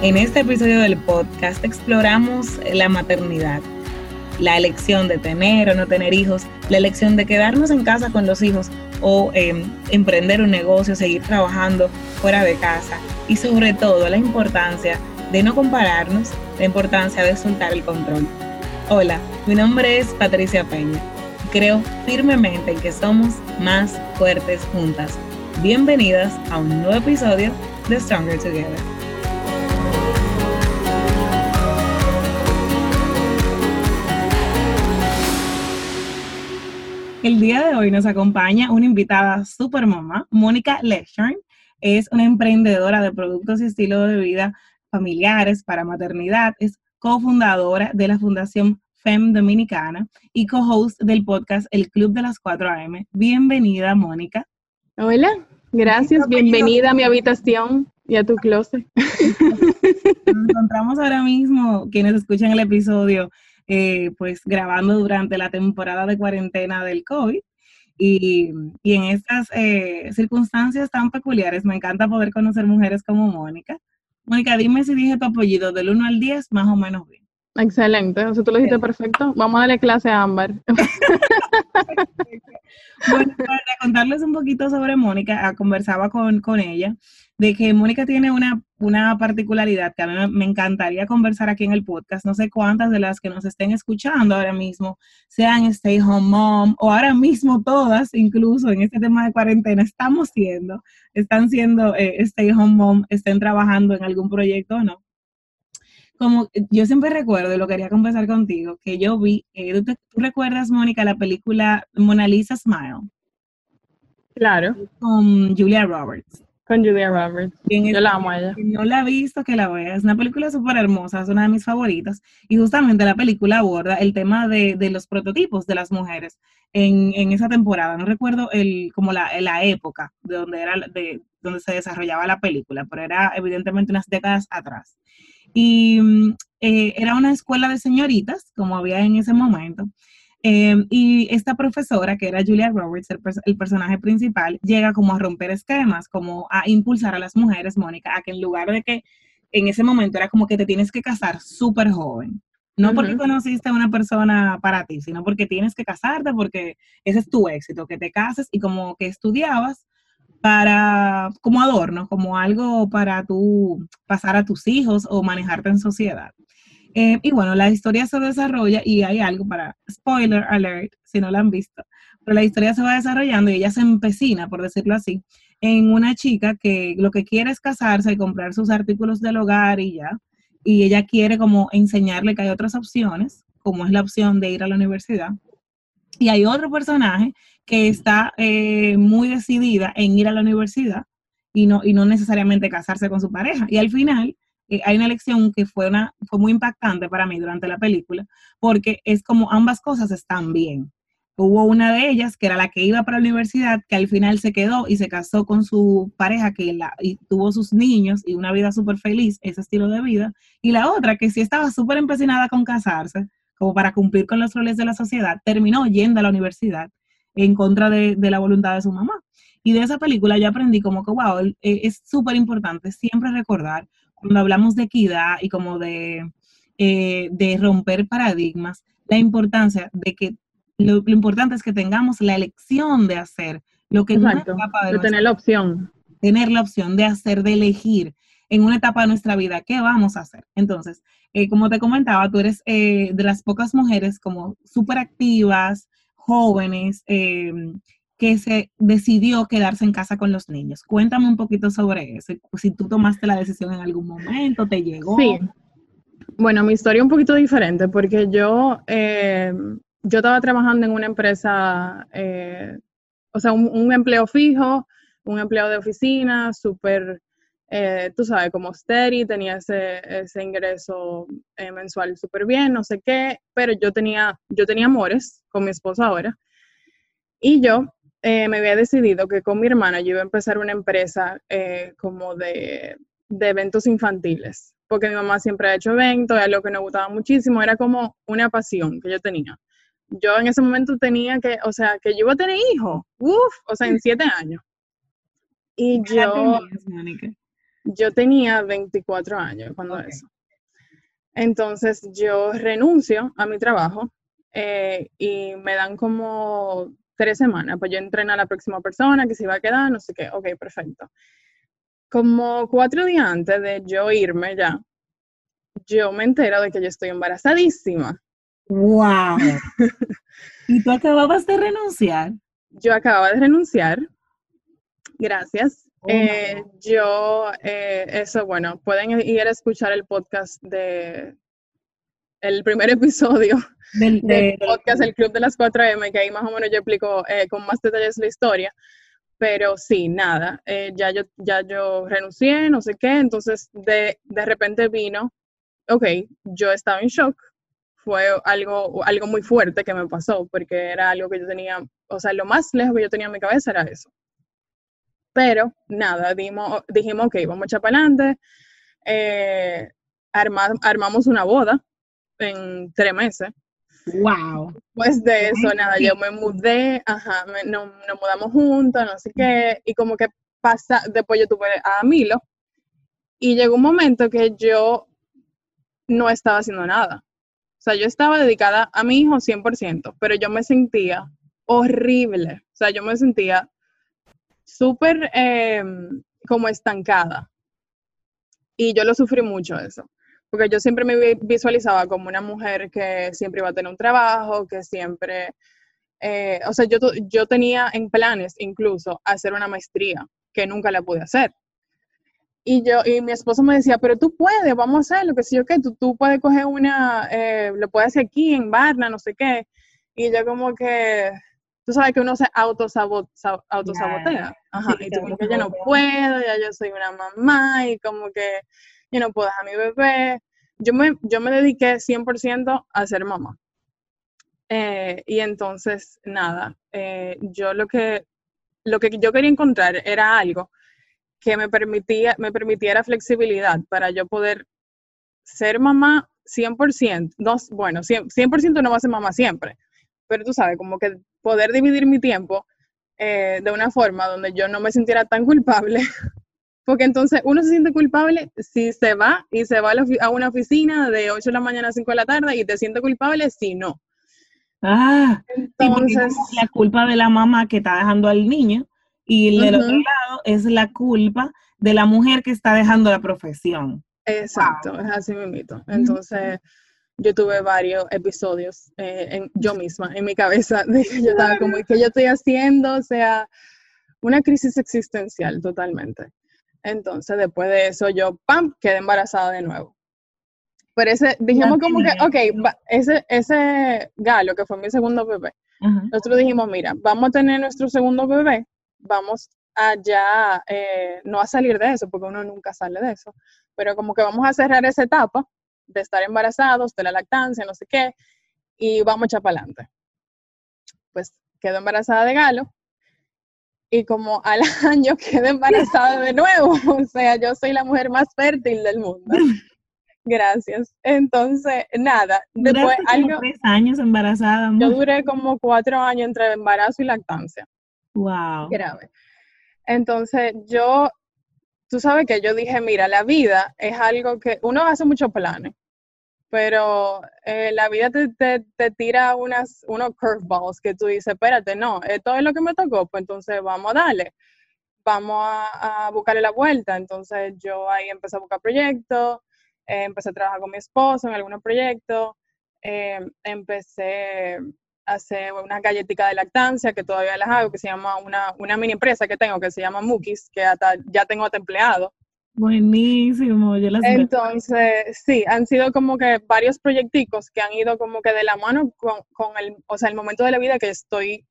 En este episodio del podcast exploramos la maternidad, la elección de tener o no tener hijos, la elección de quedarnos en casa con los hijos o em, emprender un negocio, seguir trabajando fuera de casa y sobre todo la importancia de no compararnos, la importancia de soltar el control. Hola, mi nombre es Patricia Peña. Creo firmemente en que somos más fuertes juntas. Bienvenidas a un nuevo episodio de Stronger Together. El día de hoy nos acompaña una invitada super mamá, Mónica Lechern. Es una emprendedora de productos y estilo de vida familiares para maternidad. Es cofundadora de la Fundación FEM Dominicana y co-host del podcast El Club de las 4 AM. Bienvenida, Mónica. Hola, gracias. Bienvenida a mi habitación y a tu closet. Nos encontramos ahora mismo, quienes escuchan el episodio, eh, pues grabando durante la temporada de cuarentena del COVID. Y, y en estas eh, circunstancias tan peculiares, me encanta poder conocer mujeres como Mónica. Mónica, dime si dije tu apellido del 1 al 10, más o menos bien. Excelente, o sea, tú lo dijiste perfecto. Vamos a darle clase a Ámbar. bueno, para contarles un poquito sobre Mónica, ah, conversaba con, con ella de que Mónica tiene una, una particularidad que a mí me encantaría conversar aquí en el podcast. No sé cuántas de las que nos estén escuchando ahora mismo sean stay home mom o ahora mismo todas, incluso en este tema de cuarentena, estamos siendo, están siendo eh, stay home mom, estén trabajando en algún proyecto o no. Como yo siempre recuerdo, y lo quería conversar contigo, que yo vi, eh, ¿tú, ¿tú recuerdas, Mónica, la película Mona Lisa Smile? Claro. Con Julia Roberts. Con Julia Roberts. Yo la amo a ella. No la he visto, que la vea. Es una película súper hermosa, es una de mis favoritas. Y justamente la película aborda el tema de, de los prototipos de las mujeres en, en, esa temporada. No recuerdo el, como la, la época de donde, era, de donde se desarrollaba la película, pero era evidentemente unas décadas atrás. Y mm, eh, era una escuela de señoritas, como había en ese momento. Em, y esta profesora, que era Julia Roberts, el, personaje principal, llega como a romper esquemas, como a impulsar a las mujeres, Mónica, a que en lugar de que en ese momento era como que te tienes que casar súper joven. No porque conociste a una persona para ti, sino porque tienes que casarte, porque ese es tu éxito, que te cases y como que estudiabas para, como adorno, como algo para tú pasar a tus hijos o manejarte en sociedad. Eh, y bueno, la historia se desarrolla y hay algo para, spoiler alert, si no la han visto, pero la historia se va desarrollando y ella se empecina, por decirlo así, en una chica que lo que quiere es casarse y comprar sus artículos del hogar y ya, y ella quiere como enseñarle que hay otras opciones, como es la opción de ir a la universidad. Y hay otro personaje que está eh, muy decidida en ir a la universidad y no, y no necesariamente casarse con su pareja. Y al final eh, hay una elección que fue, una, fue muy impactante para mí durante la película, porque es como ambas cosas están bien. Hubo una de ellas, que era la que iba para la universidad, que al final se quedó y se casó con su pareja, que la, y tuvo sus niños y una vida súper feliz, ese estilo de vida. Y la otra, que sí estaba súper empecinada con casarse, como para cumplir con los roles de la sociedad, terminó yendo a la universidad en contra de, de la voluntad de su mamá. Y de esa película yo aprendí como que, wow, eh, es súper importante siempre recordar cuando hablamos de equidad y como de, eh, de romper paradigmas, la importancia de que lo, importante es que tengamos la elección de hacer lo que Exacto, de, de tener la opción. Tener la opción de hacer, de elegir en una etapa de nuestra vida qué vamos a hacer. Entonces, eh, como te comentaba, tú eres eh, de las pocas mujeres como súper activas, jóvenes, que se decidió quedarse en casa con los niños. Cuéntame un poquito sobre eso, si tú tomaste la decisión en algún momento, te llegó. Sí. Bueno, mi historia es un poquito diferente porque yo, eh, yo estaba trabajando en una empresa, eh, o sea, un, empleo fijo, un empleo de oficina, súper, eh, tú sabes, como steady, tenía ese, ese ingreso mensual súper bien, no sé qué, pero yo tenía, yo tenía amores con mi esposa ahora. Y yo eh, me había decidido que con mi hermana yo iba a empezar una empresa eh, como de, de, eventos infantiles, porque mi mamá siempre ha hecho eventos, es algo que nos gustaba muchísimo, era como una pasión que yo tenía. Yo en ese momento tenía que, o sea, que yo iba a tener hijos, uff, o sea, en siete años. Y yo... yo tenía 24 años cuando eso. Entonces yo renuncio a mi trabajo eh, y me dan como tres semanas, pues yo entreno a la próxima persona que se iba a quedar, no sé qué, ok, perfecto. Como cuatro días antes de yo irme ya, yo me entero de que yo estoy embarazadísima. ¡Wow! ¿Y tú acababas de renunciar? Yo acababa de renunciar. Gracias. Oh, eh, yo, eh, eso, bueno, pueden ir a escuchar el podcast de el primer episodio del, podcast El Club de las 4M, que ahí más o menos yo explico eh, con más detalles la historia. Pero sí, nada, ya, yo, ya yo renuncié, no sé qué, entonces de, de repente vino, ok, yo estaba en shock, fue algo, algo muy fuerte que me pasó, porque era algo que yo tenía, o sea, lo más lejos que yo tenía en mi cabeza era eso. Pero nada, dimos, dijimos, ok, vamos a echar para adelante. Eh, armamos una boda en tres meses. Wow. Pues de eso, nada, yo me mudé, ajá, nos, mudamos juntos, no sé qué, y como que pasa, después yo tuve a Milo, y llegó un momento que yo no estaba haciendo nada. O sea, yo estaba dedicada a mi hijo 100%, pero yo me sentía horrible. O sea, yo me sentía súper em, como estancada. Y yo lo sufrí mucho eso. Porque yo siempre me visualizaba como una mujer que siempre iba a tener un trabajo, que siempre... Eh, o sea, yo, yo tenía en planes incluso hacer una maestría, que nunca la pude hacer. Y yo, y mi esposo me decía, pero tú puedes, vamos a hacerlo, que si yo qué, tú, tú puedes coger una, eh, lo puedes hacer aquí en Barna, no sé qué. Y yo como que, tú sabes que uno se autosabotea. autosabotea. Ajá, y tú como que yo no puedo, ya yo soy una mamá y como que yo no puedo dejar a mi bebé. Yo me, yo me dediqué 100% a ser mamá. Eh, y entonces, nada, eh, yo lo que, lo que yo quería encontrar era algo que me, permitía, me permitiera flexibilidad para yo poder ser mamá 100%, no, bueno, 100%, no va a ser mamá siempre, pero tú sabes, como que poder dividir mi tiempo eh, de una forma donde yo no me sintiera tan culpable, porque entonces uno se siente culpable si se va y se va a, una oficina de 8 de la mañana a 5 de la tarde y te siente culpable si no. Ah, entonces la culpa de la mamá que está dejando al niño y del otro lado es la culpa de la mujer que está dejando la profesión. Exacto, es así mismo. Entonces, yo tuve varios episodios eh, en, yo misma, en mi cabeza, de que yo estaba como, ¿qué yo estoy haciendo? O sea, una crisis existencial totalmente. Entonces, después de eso, yo, ¡pam!, quedé embarazada de nuevo. Pero ese, dijimos como que, ok, ese, ese galo que fue mi segundo bebé, nosotros dijimos, mira, vamos a tener nuestro segundo bebé, vamos a ya, eh, no a salir de eso, porque uno nunca sale de eso, pero como que vamos a cerrar esa etapa de estar embarazados, de la lactancia, no sé qué, y vamos a echar para adelante. Pues quedo embarazada de Galo, y como al año quedé embarazada de nuevo, o sea, yo soy la mujer más fértil del mundo. Gracias. Entonces, nada, después algo... Tres años embarazada. Yo duré como cuatro años entre embarazo y lactancia. Wow. Grave. Entonces, yo, tú sabes que yo dije, mira, la vida es algo que uno hace muchos planes, pero eh, la vida te, te, tira unas, unos curveballs que tú dices, espérate, no, esto es lo que me tocó, pues entonces vamos a darle, vamos a, buscarle la vuelta. Entonces, yo ahí empecé a buscar proyectos, eh, empecé a trabajar con mi esposo en algunos proyectos, eh, empecé hace una galletita de lactancia que todavía las hago, que se llama una, una mini empresa que tengo que se llama Mukis, que hasta ya tengo hasta empleado. Buenísimo, yo las Entonces, sí, han sido como que varios proyecticos que han ido como que de la mano con, con el, o sea, el momento de la vida que estoy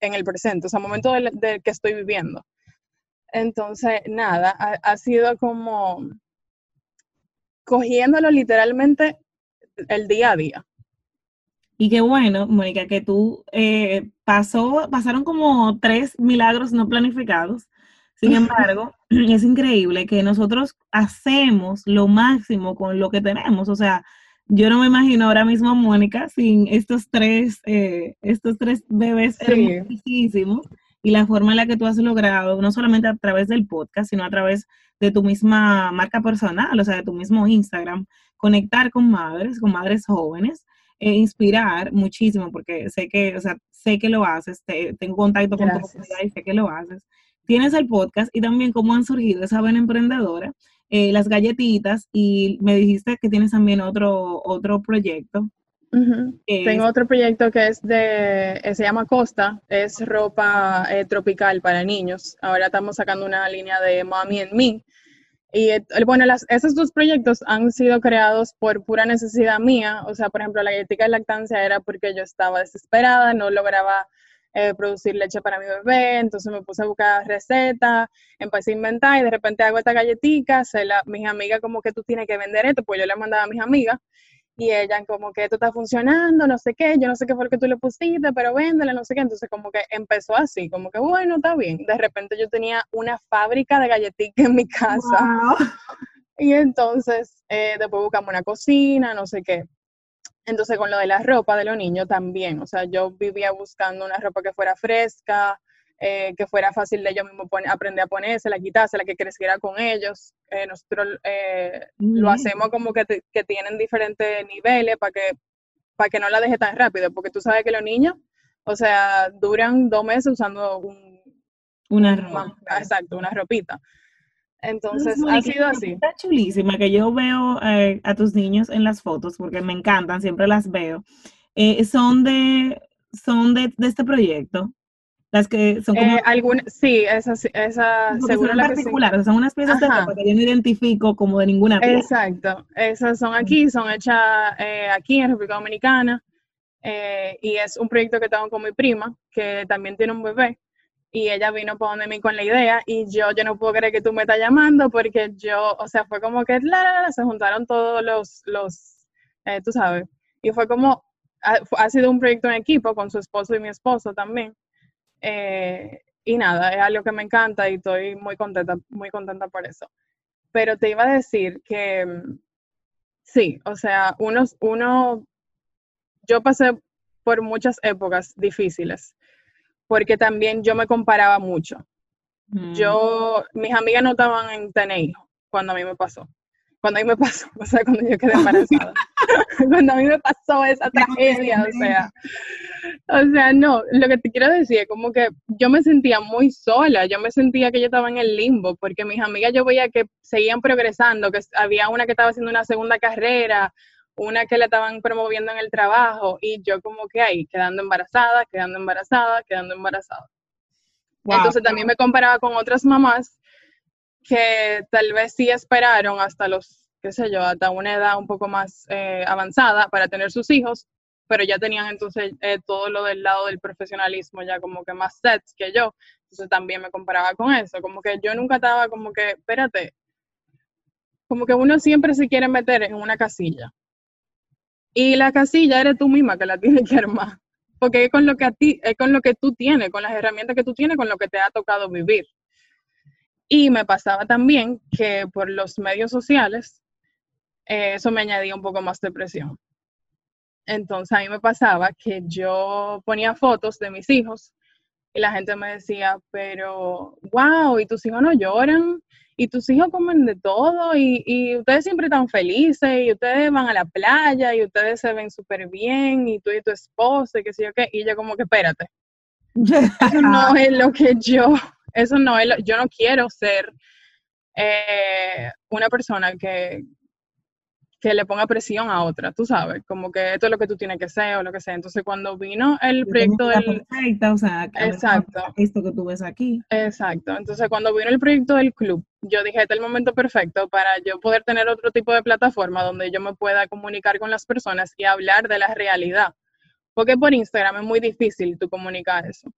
en el presente, o sea, el momento del, que estoy viviendo. Entonces, nada, ha, ha sido como cogiéndolo literalmente el día a día. Y qué bueno, Mónica, que tú eh, pasó, pasaron como tres milagros no planificados. Sin embargo, es increíble que nosotros hacemos lo máximo con lo que tenemos. O sea, yo no me imagino ahora mismo a Mónica sin estos tres, eh, estos tres bebés hermosísimos y la forma en la que tú has logrado, no solamente a través del podcast, sino a través de tu misma marca personal, o sea, de tu mismo Instagram, conectar con madres, con madres jóvenes, e inspirar muchísimo, porque sé que, o sea, sé que lo haces, tengo contacto con tu comunidad y sé que lo haces. Tienes el podcast y también cómo han surgido esa buena emprendedora, eh, las galletitas y me dijiste que tienes también otro, otro proyecto. Tengo otro proyecto que es de, eh, se llama Costa, es ropa eh, tropical para niños. Ahora estamos sacando una línea de Mommy and Me. Y bueno, las, esos dos proyectos han sido creados por pura necesidad mía. O sea, por ejemplo, la galletita de lactancia era porque yo estaba desesperada, no lograba eh, producir leche para mi bebé, entonces me puse a buscar recetas, empecé a inventar y de repente hago esta galletita, se la, mis amigas como que tú tienes que vender esto, pues yo le mandaba a mis amigas y ella como que esto está funcionando, no sé qué, yo no sé qué fue lo que tú le pusiste, pero véndele, no sé qué, entonces como que empezó así, como que bueno, está bien. De repente yo tenía una fábrica de galletitas en mi casa. Y entonces eh, después buscamos una cocina, no sé qué. Entonces con lo de la ropa de los niños también, o sea, yo vivía buscando una ropa que fuera fresca, eh, que fuera fácil de ellos mismos aprender a ponerse, la quitarse, la que creciera con ellos. Eh, nosotros eh, lo hacemos como que, que, tienen diferentes niveles para que, para que no la deje tan rápido, porque tú sabes que los niños, o sea, duran dos meses usando un, una ropa. exacto, una ropita. Entonces, ha sido así. Está chulísima, que yo veo a tus niños en las fotos, porque me encantan, siempre las veo. son de, son de, de este proyecto. Las que son como... Eh, sí, esas, esa, seguro las particulares, son unas piezas de ropa que yo no identifico como de ninguna pieza. Exacto, esas son aquí, son hechas eh, aquí en República Dominicana, eh, y es un proyecto que tengo con mi prima, que también tiene un bebé, y ella vino por donde mí con la idea, y yo, yo no puedo creer que tú me estás llamando, porque yo, o sea, fue como que, la, se juntaron todos los, los tú sabes, y fue como, ha, sido un proyecto en equipo con su esposo y mi esposo también, eh, y nada, es algo que me encanta y estoy muy contenta, muy contenta por eso. Pero te iba a decir que sí, o sea, uno, uno, yo pasé por muchas épocas difíciles, porque también yo me comparaba mucho. Mm. Yo, mis amigas no estaban en tener cuando a mí me pasó cuando a mí me pasó, o sea, cuando yo quedé embarazada, cuando a mí me pasó esa tragedia, o sea, o sea, no, lo que te quiero decir es como que yo me sentía muy sola, yo me sentía que yo estaba en el limbo, porque mis amigas yo veía que seguían progresando, que había una que estaba haciendo una segunda carrera, una que la estaban promoviendo en el trabajo, y yo como que ahí, quedando embarazada, quedando embarazada, quedando embarazada. Entonces también me comparaba con otras mamás que tal vez sí esperaron hasta los, qué sé yo, hasta una edad un poco más eh, avanzada para tener sus hijos, pero ya tenían entonces eh, todo lo del lado del profesionalismo ya como que más sets que yo. Entonces también me comparaba con eso, como que yo nunca estaba como que, espérate, como que uno siempre se quiere meter en una casilla. Y la casilla eres tú misma que la tienes que armar, porque es con lo que a ti, es con lo que tú tienes, con las herramientas que tú tienes, con lo que te ha tocado vivir. Y me pasaba también que por los medios sociales, eh, eso me añadía un poco más de presión. Entonces a mí me pasaba que yo ponía fotos de mis hijos y la gente me decía, pero, wow, ¿y tus hijos no lloran? ¿Y tus hijos comen de todo? ¿Y, y ustedes siempre están felices? ¿Y ustedes van a la playa? ¿Y ustedes se ven súper bien? ¿Y tú y tu esposa? ¿Y qué sé yo qué? Y yo como que, espérate, eso no es lo que yo eso no es, yo no quiero ser eh, una persona que, que le ponga presión a otra, tú sabes, como que esto es lo que tú tienes que ser o lo que sea. Entonces, cuando vino el proyecto del... Perfecta, o sea, exacto. esto que tú ves aquí. Exacto. Entonces, cuando vino el proyecto del club, yo dije, este es el momento perfecto para yo poder tener otro tipo de plataforma donde yo me pueda comunicar con las personas y hablar de la realidad. Porque por Instagram es muy difícil tú comunicar eso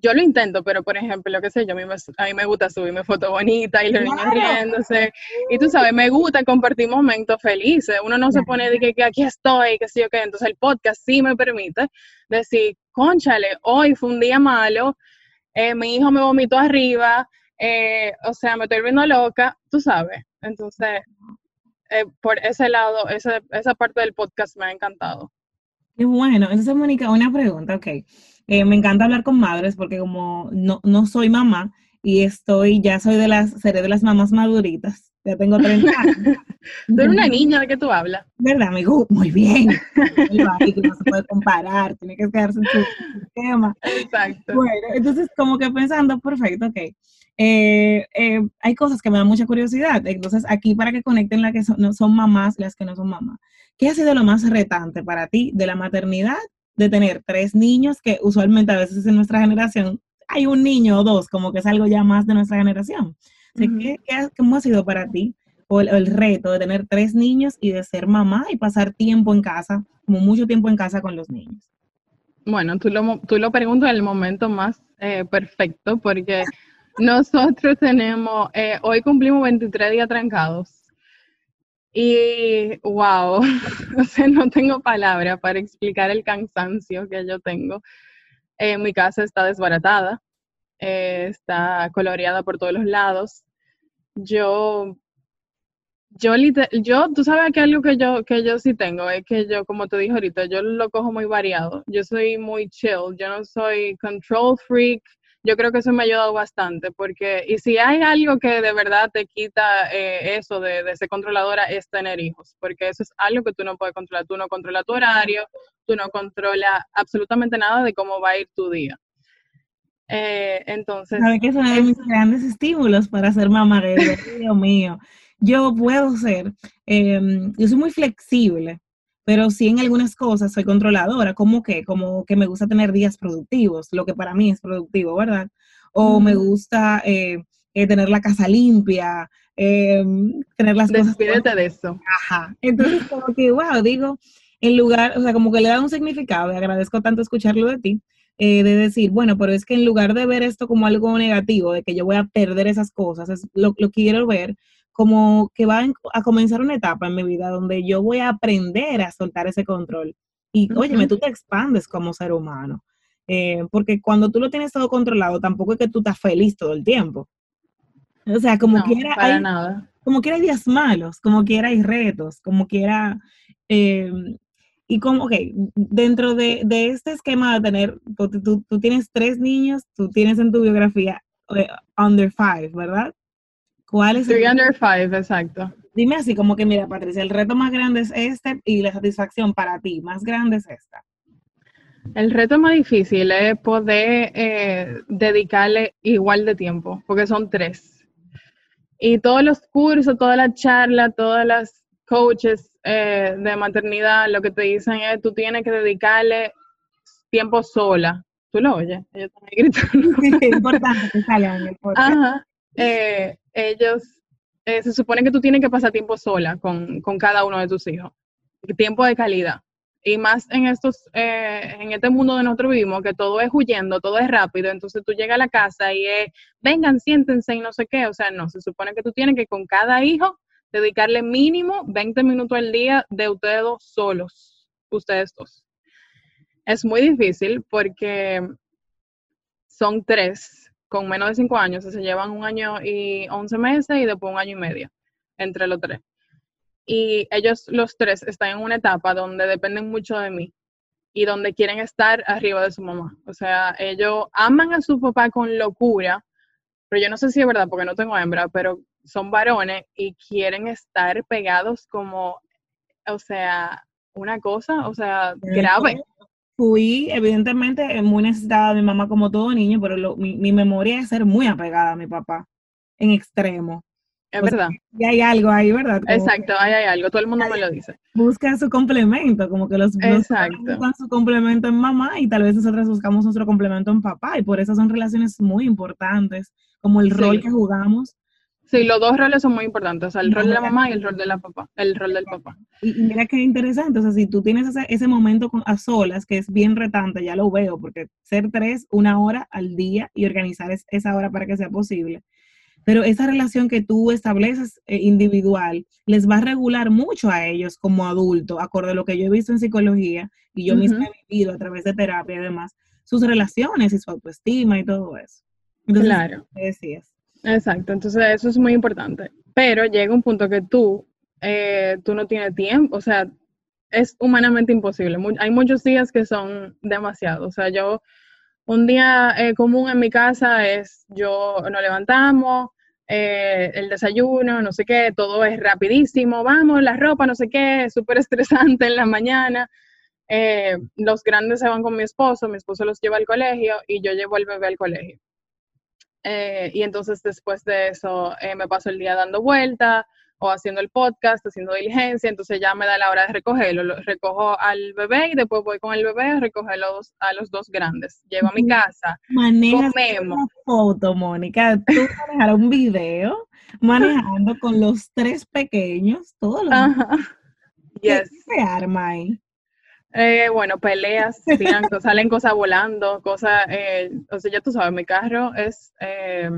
yo lo intento, pero por ejemplo, lo que sé yo, a mí me, a mí me gusta subirme fotos bonitas y los niños riéndose. Y tú sabes, me gusta compartir momentos felices. Uno no se pone de que, aquí estoy, que sí o qué. Entonces el podcast sí me permite decir, conchale, hoy fue un día malo, eh, mi hijo me vomitó arriba, eh, o sea, me estoy viendo loca, tú sabes. Entonces, eh, por ese lado, esa, esa parte del podcast me ha encantado. Qué bueno. Entonces, Mónica, una pregunta, ok. Eh, me encanta hablar con madres porque como no, no soy mamá y estoy, ya soy de las, seré de las mamás maduritas, ya tengo 30 años. tú eres una niña de que tú hablas. ¿Verdad, amigo? Muy bien. no se puede comparar, tiene que quedarse en su sistema. Exacto. Bueno, entonces como que pensando, perfecto, ok. Eh, eh, hay cosas que me dan mucha curiosidad. Entonces, aquí para que conecten las que son, no son mamás, las que no son mamás. ¿Qué ha sido lo más retante para ti de la maternidad de tener tres niños, que usualmente a veces en nuestra generación hay un niño o dos, como que es algo ya más de nuestra generación. ¿qué, ¿Cómo ha sido para ti o el, reto de tener tres niños y de ser mamá y pasar tiempo en casa, como mucho tiempo en casa con los niños? Bueno, tú lo, tú lo preguntas en el momento más eh, perfecto porque nosotros tenemos, eh, hoy cumplimos 23 días trancados y wow, no tengo palabra para explicar el cansancio que yo tengo. Eh, mi casa está desbaratada, eh, está coloreada por todos los lados. Yo, yo, yo, tú sabes que algo que yo, que yo sí tengo es que yo, como te dije ahorita, yo lo cojo muy variado. Yo soy muy chill, yo no soy control freak, yo creo que eso me ha ayudado bastante, porque, y si hay algo que de verdad te quita eh, eso de, ser controladora, es tener hijos, porque eso es algo que tú no puedes controlar. Tú no controlas tu horario, tú no controlas absolutamente nada de cómo va a ir tu día. Eh, entonces. ¿Sabes que es uno de mis grandes estímulos para ser mamá? Dios mío. Yo puedo ser, em, yo soy muy flexible pero sí en algunas cosas soy controladora, como que, como que me gusta tener días productivos, lo que para mí es productivo, ¿verdad? O me gusta eh, eh, tener la casa limpia, eh, tener las cosas. Despídete de eso. Ajá. Entonces, como que, wow, digo, en lugar, o sea, como que le da un significado, y agradezco tanto escucharlo de ti, de decir, bueno, pero es que en lugar de ver esto como algo negativo, de que yo voy a perder esas cosas, es lo, lo quiero ver como que va a comenzar una etapa en mi vida donde yo voy a aprender a soltar ese control. Y, óyeme, tú te expandes como ser humano. Eh, porque cuando tú lo tienes todo controlado, tampoco es que tú estás feliz todo el tiempo. O sea, como quiera hay, nada. como quiera hay días malos, como quiera hay retos, como quiera, eh, y como, ok, dentro de, este esquema de tener, tú, tú, tienes tres niños, tú tienes en tu biografía eh, under five, ¿verdad? ¿Cuál es? Three under five, exacto. Dime así como que, mira, Patricia, el reto más grande es este y la satisfacción para ti más grande es esta. El reto más difícil es poder eh, dedicarle igual de tiempo, porque son tres. Y todos los cursos, todas las charlas, todas las coaches eh, de maternidad, lo que te dicen es, tú tienes que dedicarle tiempo sola. ¿Tú lo oyes? Ellos gritando. Es importante que el podcast. Ajá. Eh, ellos, eh, se supone que tú tienes que pasar tiempo sola con, cada uno de tus hijos, tiempo de calidad. Y más en estos, eh, en este mundo donde nosotros vivimos, que todo es huyendo, todo es rápido, entonces tú llegas a la casa y es, vengan, siéntense y no sé qué, o sea, no, se supone que tú tienes que con cada hijo dedicarle mínimo 20 minutos al día de ustedes dos solos, ustedes dos. Es muy difícil porque son tres con menos de cinco años, se llevan un año y once meses y después un año y medio entre los tres. Y ellos los tres están en una etapa donde dependen mucho de mí y donde quieren estar arriba de su mamá. O sea, ellos aman a su papá con locura, pero yo no sé si es verdad porque no tengo hembra, pero son varones y quieren estar pegados como, o sea, una cosa, o sea, grave fui, evidentemente, muy necesitada de mi mamá como todo niño, pero mi, memoria es ser muy apegada a mi papá, en extremo. Es verdad. y hay algo ahí, ¿verdad? Exacto, ahí hay algo, todo el mundo me lo dice. Busca su complemento, como que los, buscan su complemento en mamá y tal vez nosotros buscamos nuestro complemento en papá, y por eso son relaciones muy importantes, como el rol que jugamos Sí, los dos roles son muy importantes, o sea, el rol de la mamá y el rol de la papá, el rol del papá. Y, mira qué interesante, o sea, si tú tienes ese, ese momento a solas, que es bien retante, ya lo veo, porque ser tres, una hora al día y organizar esa hora para que sea posible. Pero esa relación que tú estableces eh, individual les va a regular mucho a ellos como adultos, acorde a lo que yo he visto en psicología y yo misma he vivido a través de terapia y demás, sus relaciones y su autoestima y todo eso. claro. Decías. Exacto, entonces eso es muy importante. Pero llega un punto que tú, eh, tú no tienes tiempo, o sea, es humanamente imposible. hay muchos días que son demasiado. O sea, yo, un día eh, común en mi casa es, yo nos levantamos, eh, el desayuno, no sé qué, todo es rapidísimo, vamos, la ropa, no sé qué, súper estresante en la mañana. Eh, los grandes se van con mi esposo, mi esposo los lleva al colegio y yo llevo al bebé al colegio. Y entonces después de eso me paso el día dando vueltas, o haciendo el podcast, haciendo diligencia, entonces ya me da la hora de recogerlo. Lo, recojo al bebé y después voy con el bebé a recoger a los dos grandes. Llevo a mi casa. Manejas una foto, Mónica. Tú manejar un video manejando con los tres pequeños, todos los Ajá. ¿Qué se arma ahí? Eh, bueno, peleas, salen cosas volando, cosas, eh, o sea, ya tú sabes, mi carro es, eh,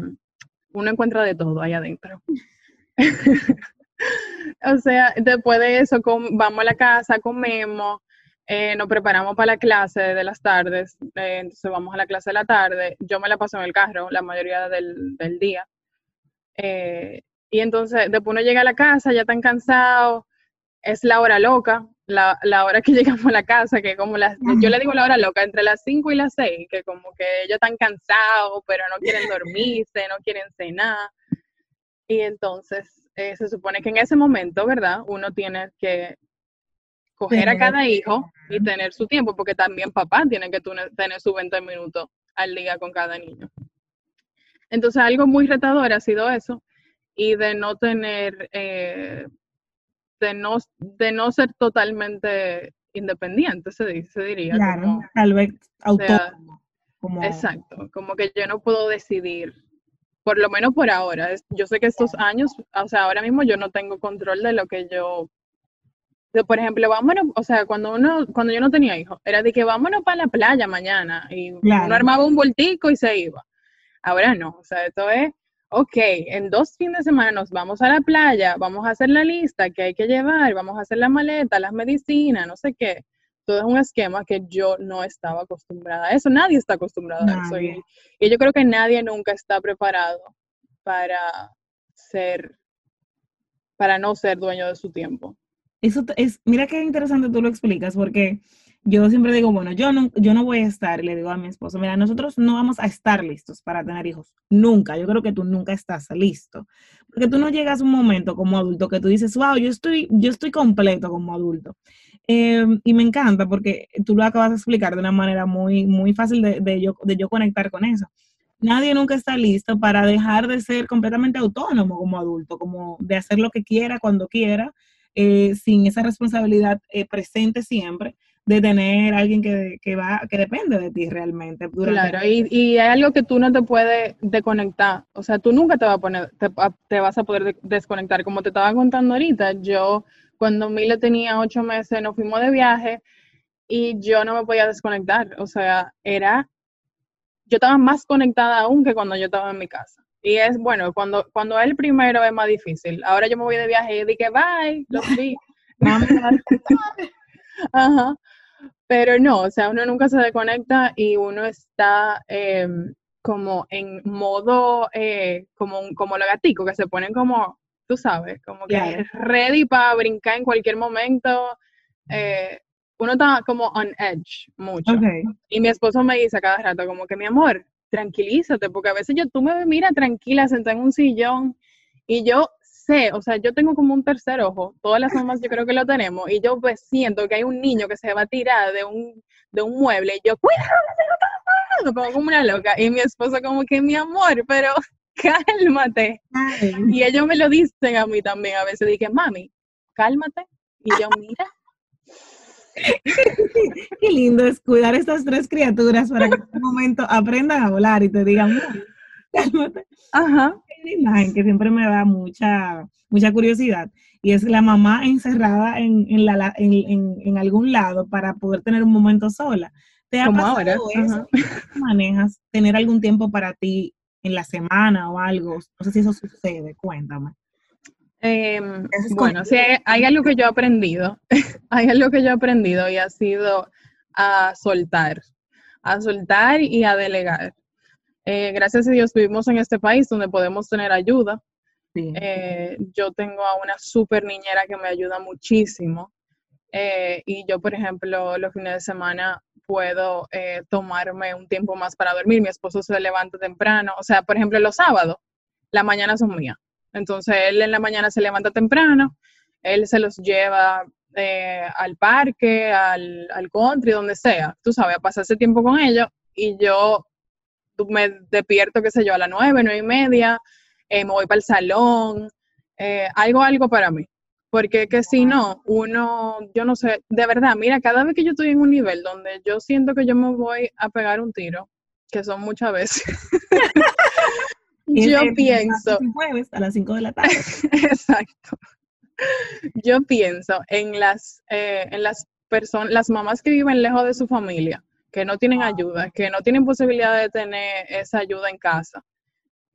uno encuentra de todo ahí adentro. o sea, después de eso vamos a la casa, comemos, eh, nos preparamos para la clase de las tardes, eh, entonces vamos a la clase de la tarde, yo me la paso en el carro la mayoría del, día. Eh, y entonces después uno llega a la casa, ya tan cansado, es la hora loca, la, hora que llegamos a la casa, que como las, yo le digo la hora loca, entre las 5 y las 6, que como que ellos están cansados, pero no quieren dormirse, no quieren cenar. Y entonces eh, se supone que en ese momento, ¿verdad? Uno tiene que coger a cada hijo y tener su tiempo, porque también papá tiene que tener sus 20 minutos al día con cada niño. Entonces, algo muy retador ha sido eso, y de no tener, eh, de, no, de no ser totalmente independiente, se, diría. Claro, tal vez autónomo. Exacto, como que yo no puedo decidir por lo menos por ahora. Yo sé que estos años, o sea, ahora mismo yo no tengo control de lo que yo, por ejemplo, vámonos, o sea, cuando uno, cuando yo no tenía hijos, era de que vámonos para la playa mañana y uno armaba un voltico y se iba. Ahora no, o sea, esto es, ok, en dos fines de semana nos vamos a la playa, vamos a hacer la lista que hay que llevar, vamos a hacer la maleta, las medicinas, no sé qué todo es un esquema que yo no estaba acostumbrada a eso. Nadie está acostumbrado a eso. Y, yo creo que nadie nunca está preparado para ser, para no ser dueño de su tiempo. Eso es, mira qué interesante tú lo explicas, porque yo siempre digo, bueno, yo no, yo no voy a estar, le digo a mi esposo, mira, nosotros no vamos a estar listos para tener hijos, nunca, yo creo que tú nunca estás listo, porque tú no llegas a un momento como adulto que tú dices, wow, yo estoy, yo estoy completo como adulto. Em, y me encanta porque tú lo acabas de explicar de una manera muy, muy fácil de, yo, de yo conectar con eso. Nadie nunca está listo para dejar de ser completamente autónomo como adulto, como de hacer lo que quiera cuando quiera, eh, sin esa responsabilidad eh, presente siempre de tener alguien que, que, va, que depende de ti realmente. Claro, y, y, hay algo que tú no te puedes desconectar, o sea, tú nunca te, vas a poner, te, te vas a poder desconectar. Como te estaba contando ahorita, yo cuando Mila tenía ocho meses nos fuimos de viaje y yo no me podía desconectar. O sea, era, yo estaba más conectada aún que cuando yo estaba en mi casa. Y es, bueno, cuando, cuando el primero es más difícil. Ahora yo me voy de viaje y dije, bye, los vi. Ajá. Pero no, o sea, uno nunca se desconecta y uno está em, como en modo, eh, como, como los gaticos que se ponen como tú sabes, como que ready para brincar en cualquier momento. Eh, uno está como on edge mucho. Y mi esposo me dice cada rato como que mi amor, tranquilízate, porque a veces yo, tú me miras tranquila sentada en un sillón y yo sé, o sea, yo tengo como un tercer ojo, todas las mamás yo creo que lo tenemos, y yo pues siento que hay un niño que se va a tirar de un, de un mueble y yo, cuidado, me pongo como una loca, y mi esposo como que mi amor, pero cálmate. Y ellos me lo dicen a mí también a veces, dije, mami, cálmate. Y yo, mira. Qué lindo es cuidar a estas tres criaturas para que en un momento aprendan a volar y te digan, cálmate. Ajá. Hay una imagen que siempre me da mucha, mucha curiosidad y es la mamá encerrada en, en, la, en, en algún lado para poder tener un momento sola. ¿Te ha Como ahora. eso? manejas tener algún tiempo para ti en la semana o algo. No sé si eso sucede, cuéntame. Em, bueno, sí, hay, algo que yo he aprendido, hay algo que yo he aprendido y ha sido a soltar, a soltar y a delegar. Eh, gracias a Dios vivimos en este país donde podemos tener ayuda. Eh, yo tengo a una super niñera que me ayuda muchísimo Eh, y yo, por ejemplo, los fines de semana puedo eh, tomarme un tiempo más para dormir. Mi esposo se levanta temprano. O sea, por ejemplo, los sábados, la mañana son mías. Entonces, él en la mañana se levanta temprano, él se los lleva eh, al parque, al, al, country, donde sea, tú sabes, a pasar ese tiempo con ellos y yo me despierto, qué sé yo, a las nueve, nueve y media, eh, me voy para el salón, eh, algo, algo para mí. Porque que si no, uno, yo no sé, de verdad, mira, cada vez que yo estoy en un nivel donde yo siento que yo me voy a pegar un tiro, que son muchas veces, yo pienso... Jueves a las 5 de la tarde. Exacto. Yo pienso en las, eh, en las personas, las mamás que viven lejos de su familia, que no tienen ayuda, que no tienen posibilidad de tener esa ayuda en casa.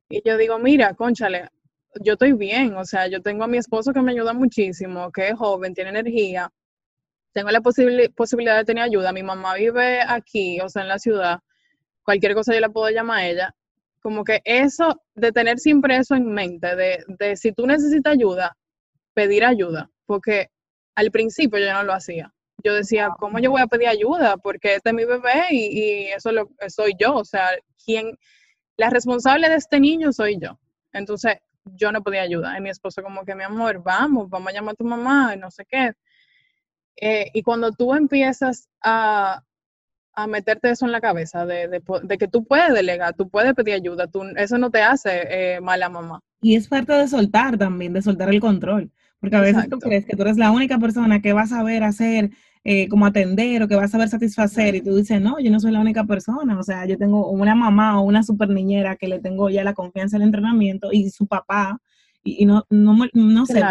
Y yo digo, mira, conchale, yo estoy bien, o sea, yo tengo a mi esposo que me ayuda muchísimo, que es joven, tiene energía, tengo la posibilidad de tener ayuda, mi mamá vive aquí, o sea, en la ciudad, cualquier cosa yo la puedo llamar a ella. Como que eso, de tener siempre eso en mente, de, de si tú necesitas ayuda, pedir ayuda, porque al principio yo no lo hacía. Yo decía, ¿cómo yo voy a pedir ayuda? Porque este es mi bebé y, eso lo, soy yo. O sea, quien, la responsable de este niño soy yo. Entonces, yo no podía ayudar. Y mi esposo como que, mi amor, vamos, vamos a llamar a tu mamá y no sé qué. Eh, y cuando tú empiezas a, a, meterte eso en la cabeza, de, de, que tú puedes delegar, tú puedes pedir ayuda, tú, eso no te hace eh, mala mamá. Y es parte de soltar también, de soltar el control. Porque a veces tú crees que tú eres la única persona que va a saber hacer, eh, como atender o que va a saber satisfacer y tú dices, no, yo no soy la única persona. O sea, yo tengo una mamá o una super niñera que le tengo ya la confianza el entrenamiento y su papá, y, no, no, no sé,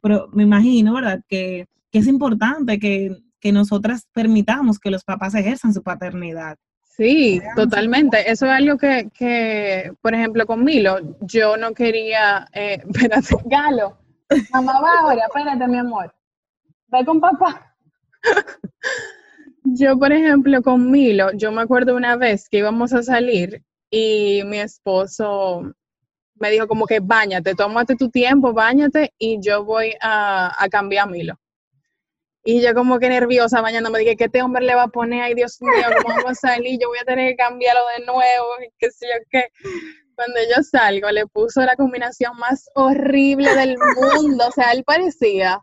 pero, me imagino, ¿verdad? Que, que es importante que, que nosotras permitamos que los papás ejerzan su paternidad. Sí, totalmente. Eso es algo que, que, por ejemplo, con Milo, yo no quería, eh, espérate, Galo, Mamá va ahora, espérate, mi amor. Ve con papá. Yo, por ejemplo, con Milo, yo me acuerdo una vez que íbamos a salir y mi esposo me dijo como que bañate, tómate tu tiempo, bañate y yo voy a, cambiar a Milo. Y yo como que nerviosa bañándome, dije, ¿qué este hombre le va a poner? Ay, Dios mío, ¿cómo vamos a salir? Yo voy a tener que cambiarlo de nuevo, qué sé yo qué cuando yo salgo, le puso la combinación más horrible del mundo. O sea, él parecía.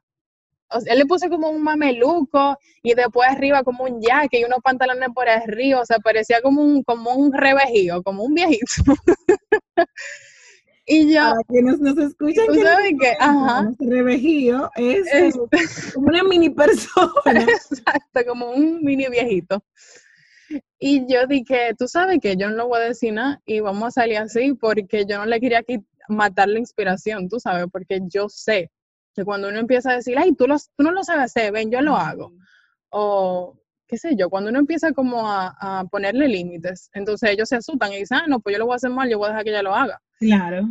O sea, él le puso como un mameluco y después arriba como un jaque y unos pantalones por arriba. O sea, parecía como un, como un revejío, como un viejito. y yo. Para quienes nos escuchan, ¿tú sabes que, Ajá. revejío es, es como una mini persona. Exacto, como un mini viejito. Y yo dije, tú sabes que yo no lo voy a decir nada y vamos a salir así porque yo no le quería matar la inspiración, tú sabes, porque yo sé que cuando uno empieza a decir, ay, tú, tú no lo sabes hacer, ven, yo lo hago. O qué sé yo, cuando uno empieza como a, ponerle límites, entonces ellos se asustan y dicen, ah, no, pues yo lo voy a hacer mal, yo voy a dejar que ella lo haga. Claro.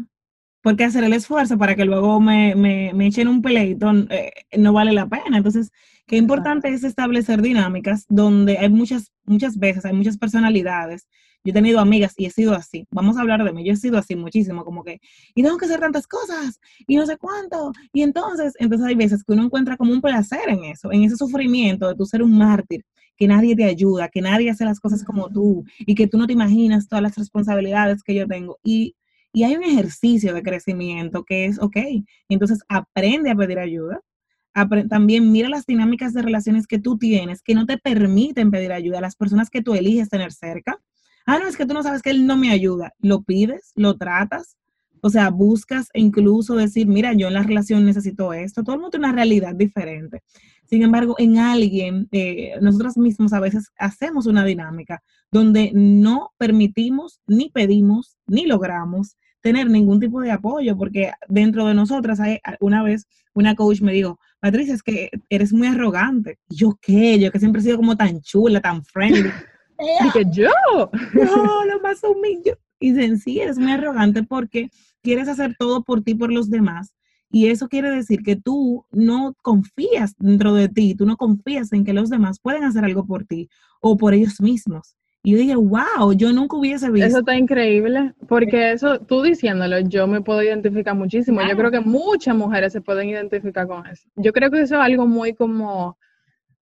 Porque hacer el esfuerzo para que luego me, me, me echen un peleito eh, no vale la pena. Entonces, Qué importante es establecer dinámicas donde hay muchas, muchas veces, hay muchas personalidades. Yo he tenido amigas y he sido así. Vamos a hablar de mí. Yo he sido así muchísimo, como que, y tengo que hacer tantas cosas, y no sé cuánto. Y entonces, entonces hay veces que uno encuentra como un placer en eso, en ese sufrimiento de tú ser un mártir, que nadie te ayuda, que nadie hace las cosas como tú, y que tú no te imaginas todas las responsabilidades que yo tengo. Y, y hay un ejercicio de crecimiento que es, ok, entonces aprende a pedir ayuda, también mira las dinámicas de relaciones que tú tienes que no te permiten pedir ayuda a las personas que tú eliges tener cerca. Ah, no, es que tú no sabes que él no me ayuda. Lo pides, lo tratas, o sea, buscas e incluso decir, mira, yo en la relación necesito esto. Todo el mundo tiene una realidad diferente. Sin embargo, en alguien, eh, nosotros mismos a veces hacemos una dinámica donde no permitimos, ni pedimos, ni logramos tener ningún tipo de apoyo, porque dentro de nosotras, hay, una vez una coach me dijo, Patricia, es que eres muy arrogante. yo qué, yo que siempre he sido como tan chula, tan friendly. Y que yo, no, lo más humilde. Y dicen, sí, eres muy arrogante porque quieres hacer todo por ti, por los demás. Y eso quiere decir que tú no confías dentro de ti, tú no confías en que los demás pueden hacer algo por ti o por ellos mismos. Y yo dije, wow, yo nunca hubiese visto. Eso está increíble, porque eso, tú diciéndolo, yo me puedo identificar muchísimo. Yo creo que muchas mujeres se pueden identificar con eso. Yo creo que eso es algo muy como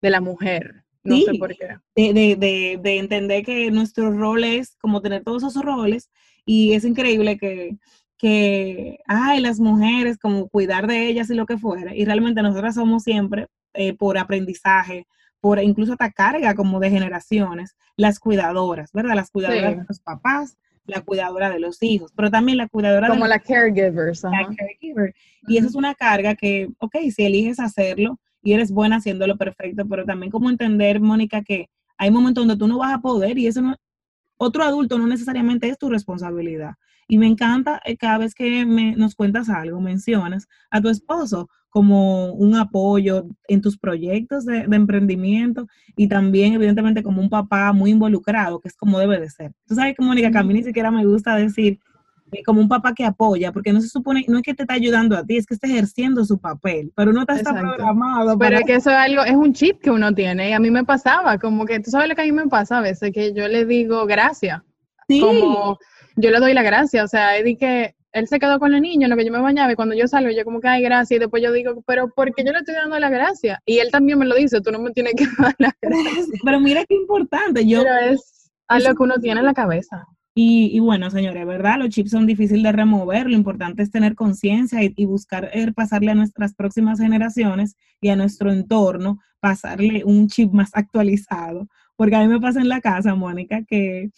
de la mujer. No sé por qué. De, de, de, entender que nuestro rol es como tener todos esos roles y es increíble que, que, ay, las mujeres, como cuidar de ellas y lo que fuera. Y realmente nosotras somos siempre, eh, por aprendizaje, por incluso esta carga como de generaciones, las cuidadoras, ¿verdad? Las cuidadoras de los papás, la cuidadora de los hijos, pero también la cuidadora como la caregivers. La caregiver. Y eso es una carga que, ok, si eliges hacerlo y eres buena haciéndolo perfecto, pero también como entender, Mónica, que hay momentos donde tú no vas a poder y eso no, otro adulto no necesariamente es tu responsabilidad. Y me encanta eh, cada vez que me, nos cuentas algo, mencionas a tu esposo como un apoyo en tus proyectos de, emprendimiento y también evidentemente como un papá muy involucrado, que es como debe de ser. Tú sabes que Mónica, que a mí ni siquiera me gusta decir como un papá que apoya, porque no se supone, no es que te está ayudando a ti, es que está ejerciendo su papel, pero uno está, programado. Pero es que eso es algo, es un chip que uno tiene, y a mí me pasaba, como que tú sabes lo que a mí me pasa a veces, que yo le digo gracias. Sí. Como yo le doy la gracia, o sea, es que él se quedó con el niño en lo que yo me bañaba y cuando yo salgo yo como que hay gracia y después yo digo, pero ¿por qué yo le estoy dando la gracia? Y él también me lo dice, tú no me tienes que dar la gracia. Pero mira qué importante, yo... Pero es algo que uno tiene en la cabeza. Y, bueno, señores, ¿verdad? Los chips son difíciles de remover, lo importante es tener conciencia y, buscar er, pasarle a nuestras próximas generaciones y a nuestro entorno, pasarle un chip más actualizado. Porque a mí me pasa en la casa, Mónica, que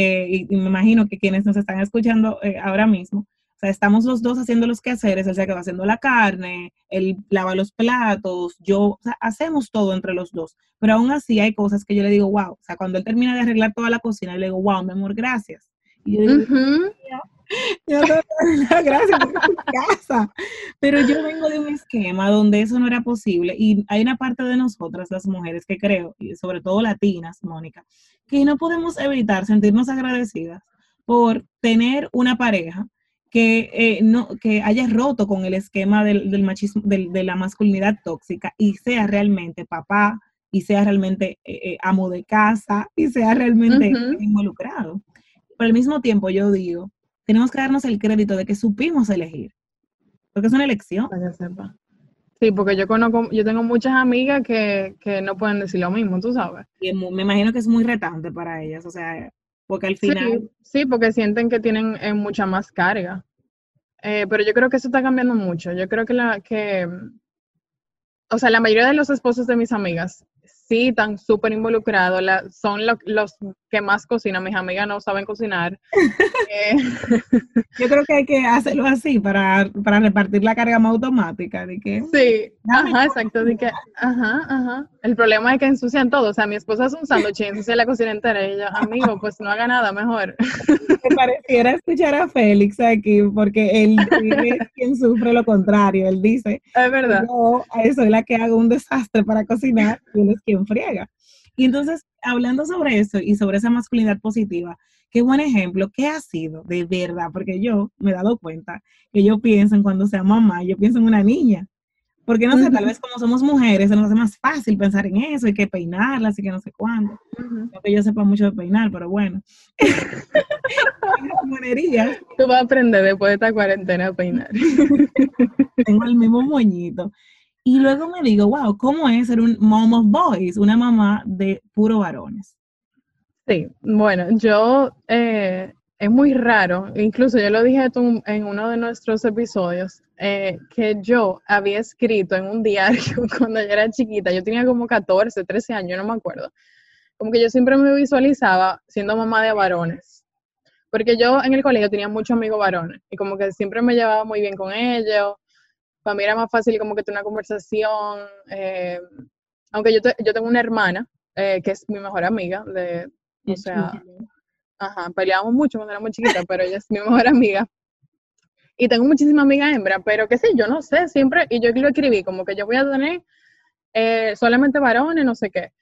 eh, y, me imagino que quienes nos están escuchando eh, ahora mismo, o sea, estamos los dos haciendo los quehaceres, él se va haciendo la carne, él lava los platos, yo, o sea, hacemos todo entre los dos, pero aún así hay cosas que yo le digo, wow, o sea, cuando él termina de arreglar toda la cocina, le digo, wow, mi amor, gracias. Y yo digo, yo gracias por tu casa. Pero yo vengo de un esquema donde eso no era posible y hay una parte de nosotras, las mujeres, que creo, y sobre todo latinas, Mónica, que no podemos evitar sentirnos agradecidas por tener una pareja que, eh, no, que haya roto con el esquema del, machismo, de la masculinidad tóxica y sea realmente papá y sea realmente eh, eh, amo de casa y sea realmente involucrado. Pero al mismo tiempo yo digo, tenemos que darnos el crédito de que supimos elegir, porque es una elección. Sí, porque yo conozco, yo tengo muchas amigas que, no pueden decir lo mismo, tú sabes. Y me imagino que es muy retante para ellas, o sea, porque al final... Sí, porque sienten que tienen eh, mucha más carga. Eh, pero yo creo que eso está cambiando mucho. Yo creo que la que, o sea, la mayoría de los esposos de mis amigas sí están súper involucrados, son los que más cocinan, mis amigas no saben cocinar. Eh, Yo creo que hay que hacerlo así para, para repartir la carga más automática. De que, sí, ajá, exacto. De que, ajá, ajá. El problema es que ensucian todo. O sea, mi esposa es un sándwich y ensucia la cocina entera. Y yo, amigo, pues no haga nada, mejor. Me pareciera escuchar a Félix aquí, porque él es quien sufre lo contrario. Él dice, es verdad. Yo soy la que hago un desastre para cocinar y él es quien friega. Y entonces, hablando sobre eso y sobre esa masculinidad positiva, qué buen ejemplo, ¿qué ha sido de verdad? Porque yo me he dado cuenta que yo pienso en cuando sea mamá, yo pienso en una niña. Porque no sé, tal vez como somos mujeres, se nos hace más fácil pensar en eso, y que peinarlas y que no sé cuándo. No que yo sepa mucho de peinar, pero bueno. Tú vas a aprender después de esta cuarentena a peinar. Tengo el mismo moñito. Y luego me digo, wow, ¿cómo es ser un mom of boys? Una mamá de puro varones. Sí, bueno, yo, eh, es muy raro, incluso yo lo dije en uno de nuestros episodios, eh, que yo había escrito en un diario cuando yo era chiquita, yo tenía como 14, 13 años, no me acuerdo, como que yo siempre me visualizaba siendo mamá de varones, porque yo en el colegio tenía muchos amigos varones y como que siempre me llevaba muy bien con ellos, para mí era más fácil como que tener una conversación, eh, aunque yo, yo tengo una hermana que es mi mejor amiga de, o sea, ajá, peleábamos mucho cuando éramos chiquitas, pero ella es mi mejor amiga. Y tengo muchísimas amigas hembras, pero qué sé, yo no sé, siempre, y yo lo escribí, como que yo voy a tener eh, solamente varones, no sé qué.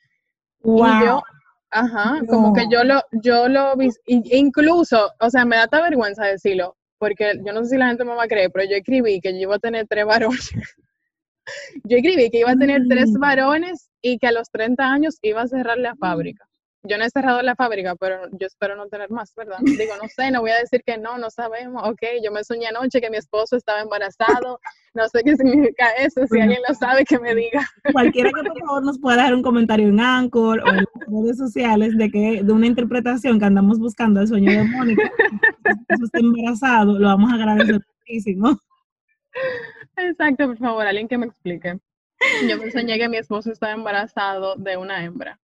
Wow. Y yo, ajá, como que yo lo, yo lo vi, incluso, o sea, me da esta vergüenza decirlo, porque yo no sé si la gente me va a creer, pero yo escribí que yo iba a tener tres varones. yo escribí que iba a tener tres mm. varones y que a los 30 años iba a cerrar la fábrica. Yo no he cerrado la fábrica, pero yo espero no tener más, ¿verdad? Digo, no sé, no voy a decir que no, no sabemos. Ok, yo me soñé anoche que mi esposo estaba embarazado, no sé qué significa eso, si alguien lo sabe, que me diga. Cualquiera que por favor nos pueda dar un comentario en Anchor o en las redes sociales de que de una interpretación que andamos buscando el sueño de Mónica, está embarazado, lo vamos a agradecer muchísimo. Exacto, por favor, alguien que me explique. Yo me soñé que mi esposo estaba embarazado de una hembra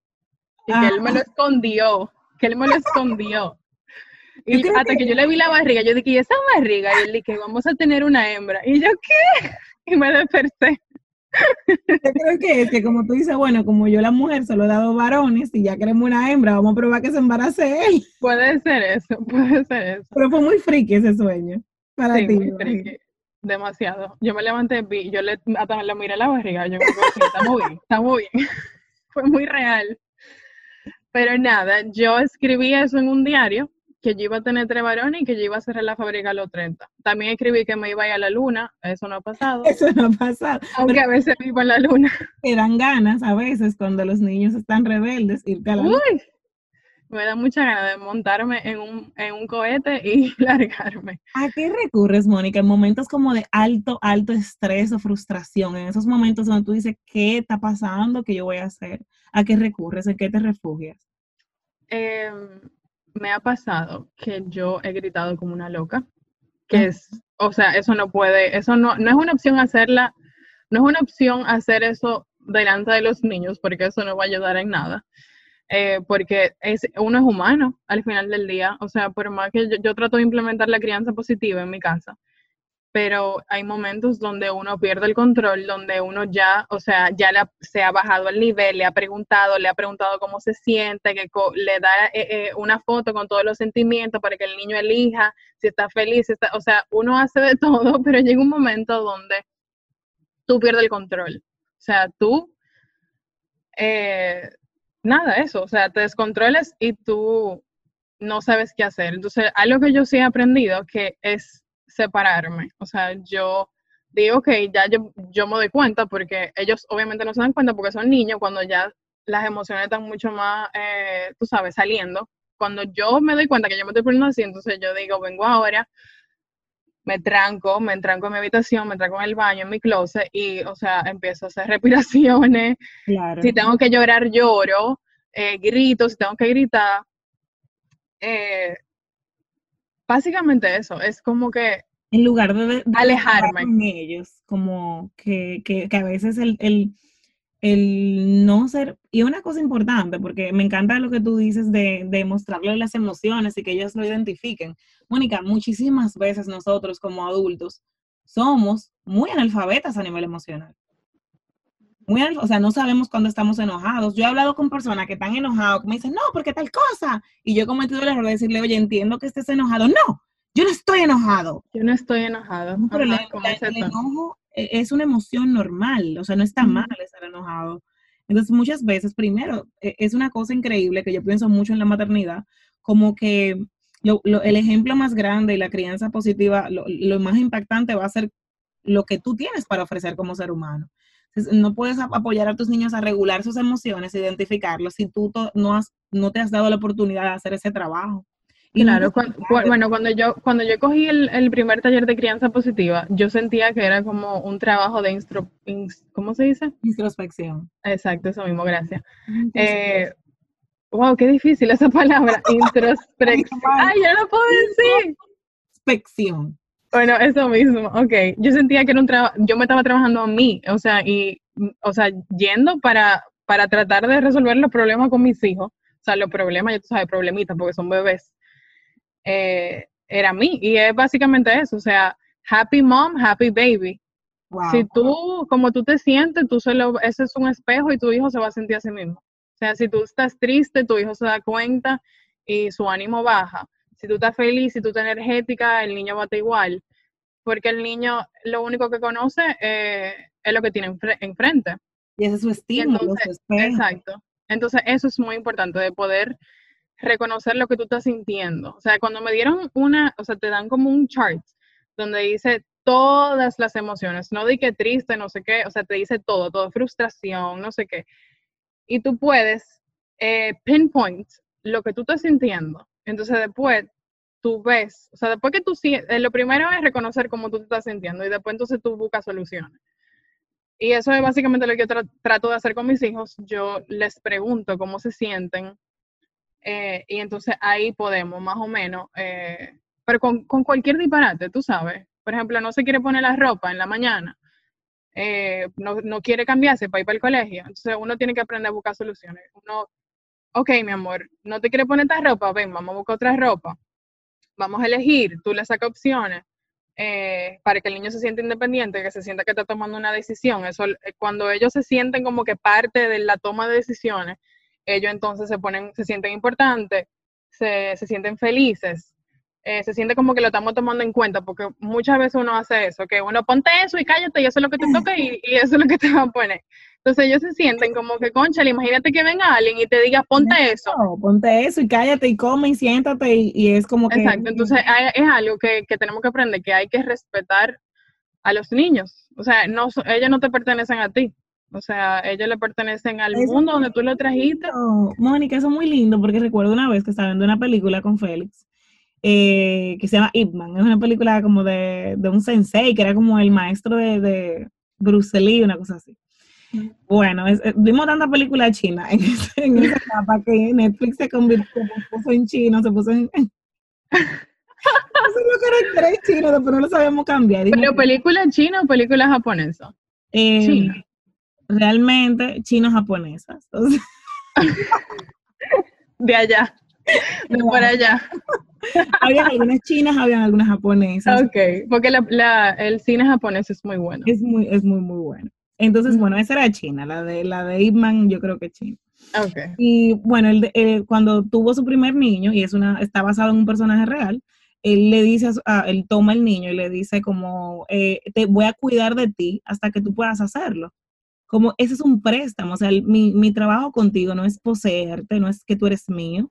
y que él me lo escondió, que él me lo escondió. Y hasta que... yo le vi la barriga, yo dije, ¿y esa barriga? Y él dije, vamos a tener una hembra. Y yo, ¿qué? Y me desperté. Yo creo que es que como tú dices, bueno, como yo la mujer solo he dado varones y ya queremos una hembra, vamos a probar que se embarace él. Puede ser eso, puede ser eso. Pero fue muy friki ese sueño para ti. Muy friki. Demasiado. Yo me levanté, vi, yo le, hasta le miré la barriga, yo me dije, está muy bien, está muy bien. fue muy real. Pero nada, yo escribí eso en un diario, que yo iba a tener tres varones y que yo iba a cerrar la fábrica a los 30. También escribí que me iba a ir a la luna, eso no ha pasado. Eso no ha pasado. Aunque a veces vivo en la luna. Me dan ganas a veces cuando los niños están rebeldes irte a la luna. Uy, me da mucha ganas de montarme en un, en un cohete y largarme. ¿A qué recurres, Mónica? En momentos como de alto, alto estrés o frustración, en esos momentos donde tú dices, ¿qué está pasando? ¿Qué yo voy a hacer? ¿A qué recurres? ¿En qué te refugias? Em, me ha pasado que yo he gritado como una loca, que ah. es, o sea, eso no puede, eso no, no es una opción hacerla, no es una opción hacer eso delante de los niños, porque eso no va a ayudar en nada. Eh, porque es, uno es humano al final del día, o sea, por más que yo, trato de implementar la crianza positiva en mi casa, pero hay momentos donde uno pierde el control, donde uno ya, o sea, ya se ha bajado el nivel, le ha preguntado, le ha preguntado cómo se siente, que le da eh, eh, una foto con todos los sentimientos para que el niño elija si está feliz, está, o sea, uno hace de todo, pero llega un momento donde tú pierdes el control. O sea, tú nada, eso, o sea, te descontroles y tú no sabes qué hacer. Entonces, algo que yo sí he aprendido que es separarme. O sea, yo digo que ya yo, yo me doy cuenta porque ellos obviamente no se dan cuenta porque son niños cuando ya las emociones están mucho más, eh, tú sabes, saliendo. Cuando yo me doy cuenta que yo me estoy poniendo así, entonces yo digo, vengo ahora, me tranco, me tranco en mi habitación, me tranco en el baño, en mi closet y, o sea, empiezo a hacer respiraciones. Si tengo que llorar, lloro, eh, grito, si tengo que gritar. Eh, básicamente eso, es como que... En lugar de, alejarme. Con ellos, como que, que, que a veces el, el, el, no ser... Y una cosa importante, porque me encanta lo que tú dices de, de mostrarles las emociones y que ellos lo identifiquen Mónica, muchísimas veces nosotros como adultos somos muy analfabetas a nivel emocional. Muy, o sea, no sabemos cuándo estamos enojados. Yo he hablado con personas que están enojados, que me dicen, no, porque tal cosa. Y yo he cometido el error de decirle, oye, entiendo que estés enojado. No, yo no estoy enojado. Yo no estoy enojado. Pero el, enojo e, es una emoción normal, o sea, no está mal estar enojado. Entonces, muchas veces, primero, e, es una cosa increíble que yo pienso mucho en la maternidad, como que el ejemplo más grande y la crianza positiva, lo, más impactante va a ser lo que tú tienes para ofrecer como ser humano. No puedes apoyar a tus niños a regular sus emociones, identificarlos, si tú no, has, no te has dado la oportunidad de hacer ese trabajo. Y claro, bueno, cuando yo, cuando yo cogí el, primer taller de crianza positiva, yo sentía que era como un trabajo de instro, ¿cómo se dice? Introspección. Exacto, eso mismo, gracias. Eh, Wow, qué difícil esa palabra, introspección. Ay, ya lo puedo decir. Inspección. Bueno, eso mismo, ok. Yo sentía que era un trabajo, yo me estaba trabajando a mí, o sea, y, o sea, yendo para, para tratar de resolver los problemas con mis hijos, o sea, los problemas, ya tú sabes, problemitas, porque son bebés, eh, era a mí, y es básicamente eso, o sea, happy mom, happy baby. Si tú, como tú te sientes, tú solo, ese es un espejo y tu hijo se va a sentir a sí mismo. O sea, si tú estás triste, tu hijo se da cuenta y su ánimo baja. Si tú estás feliz, si tú estás energética, el niño va a estar igual. Porque el niño lo único que conoce eh, es lo que tiene enfrente. Y ese es su estímulo. exacto. Entonces, eso es muy importante, de poder reconocer lo que tú estás sintiendo. O sea, cuando me dieron una, o sea, te dan como un chart donde dice todas las emociones, no di que triste, no sé qué, o sea, te dice todo, todo, frustración, no sé qué y tú puedes eh, pinpoint lo que tú estás sintiendo. Entonces después tú ves, o sea, después que tú, eh, lo primero es reconocer cómo tú te estás sintiendo y después entonces tú buscas soluciones. Y eso es básicamente lo que yo trato de hacer con mis hijos. Yo les pregunto cómo se sienten eh, y entonces ahí podemos más o menos, eh, pero con, con, cualquier disparate, tú sabes. Por ejemplo, no se quiere poner la ropa en la mañana, no, no, quiere cambiarse para ir para el colegio. Entonces uno tiene que aprender a buscar soluciones. Uno, ok, mi amor, no te quiere poner esta ropa, ven, vamos a buscar otra ropa vamos a elegir, tú le sacas opciones eh, para que el niño se sienta independiente, que se sienta que está tomando una decisión. Eso, eh, cuando ellos se sienten como que parte de la toma de decisiones, ellos entonces se ponen, se sienten importantes, se, se sienten felices, eh, se siente como que lo estamos tomando en cuenta, porque muchas veces uno hace eso, que uno ponte eso y cállate y eso es lo que te toca y, y eso es lo que te van a poner. Entonces ellos se sienten como que, concha, imagínate que venga alguien y te diga, ponte eso. ponte eso y cállate y come y siéntate y, es como que... Exacto, entonces es algo que, tenemos que aprender, que hay que respetar a los niños. O sea, no, ellos no te pertenecen a ti. O sea, ellos le pertenecen al mundo donde tú lo trajiste. Mónica, eso es muy lindo porque recuerdo una vez que estaba viendo una película con Félix eh, que se llama Ip Man. Es una película como de, un sensei que era como el maestro de, de Bruce Lee, una cosa así. Bueno, vimos tanta película china en, esa etapa que Netflix se convirtió, se puso en chino, se puso en... No sé lo que era chino, pero no lo sabemos cambiar. ¿Pero película china o película japonesa? Eh, realmente chino-japonesas. de allá, de por allá. había algunas chinas, había algunas japonesas. Ok, porque la, el cine japonés es muy bueno. Es muy, es muy, muy bueno. Entonces, bueno, esa era China, la de la de Ip yo creo que China. Okay. Y bueno, él, cuando tuvo su primer niño, y es una, está basado en un personaje real, él le dice, a, él toma el niño y le dice como, eh, te voy a cuidar de ti hasta que tú puedas hacerlo. Como ese es un préstamo, o sea, mi, mi trabajo contigo no es poseerte, no es que tú eres mío,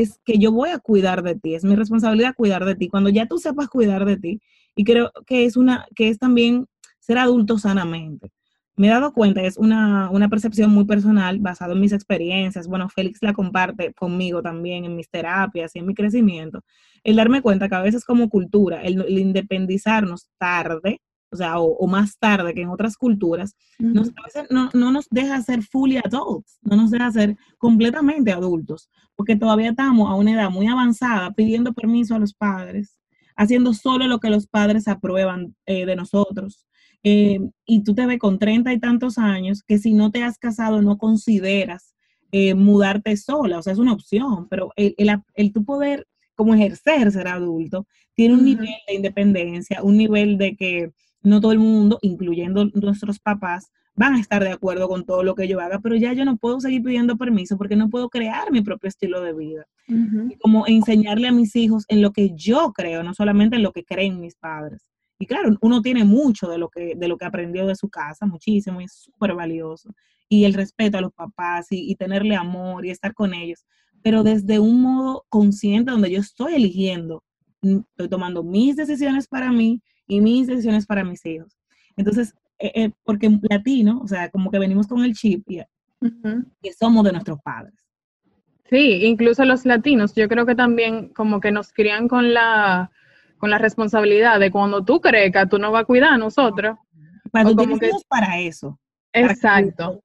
es que yo voy a cuidar de ti, es mi responsabilidad cuidar de ti. Cuando ya tú sepas cuidar de ti, y creo que es una, que es también ser adulto sanamente me he dado cuenta, es una, percepción muy personal basada en mis experiencias. Bueno, Félix la comparte conmigo también en mis terapias y en mi crecimiento. El darme cuenta que a veces como cultura, el, independizarnos tarde, o sea, o, más tarde que en otras culturas, nos, a veces no, no, nos deja ser fully adults, no nos deja ser completamente adultos, porque todavía estamos a una edad muy avanzada pidiendo permiso a los padres, haciendo solo lo que los padres aprueban eh, de nosotros. Eh, y tú te ves con treinta y tantos años que si no te has casado no consideras eh, mudarte sola, o sea, es una opción, pero el, el, tu poder como ejercer ser adulto tiene un nivel de independencia, un nivel de que no todo el mundo, incluyendo nuestros papás, van a estar de acuerdo con todo lo que yo haga, pero ya yo no puedo seguir pidiendo permiso porque no puedo crear mi propio estilo de vida. Como enseñarle a mis hijos en lo que yo creo, no solamente en lo que creen mis padres. Y claro, uno tiene mucho de lo que, de lo que aprendió de su casa, muchísimo, y es súper valioso. Y el respeto a los papás y, tenerle amor y estar con ellos, pero desde un modo consciente donde yo estoy eligiendo, mm, estoy tomando mis decisiones para mí y mis decisiones para mis hijos. Entonces, eh, eh, porque latino, o sea, como que venimos con el chip y, que somos de nuestros padres. Sí, incluso los latinos, yo creo que también como que nos crían con la con la responsabilidad de cuando tú crees que tú no vas a cuidar a nosotros. Para, como que, para eso. Exacto.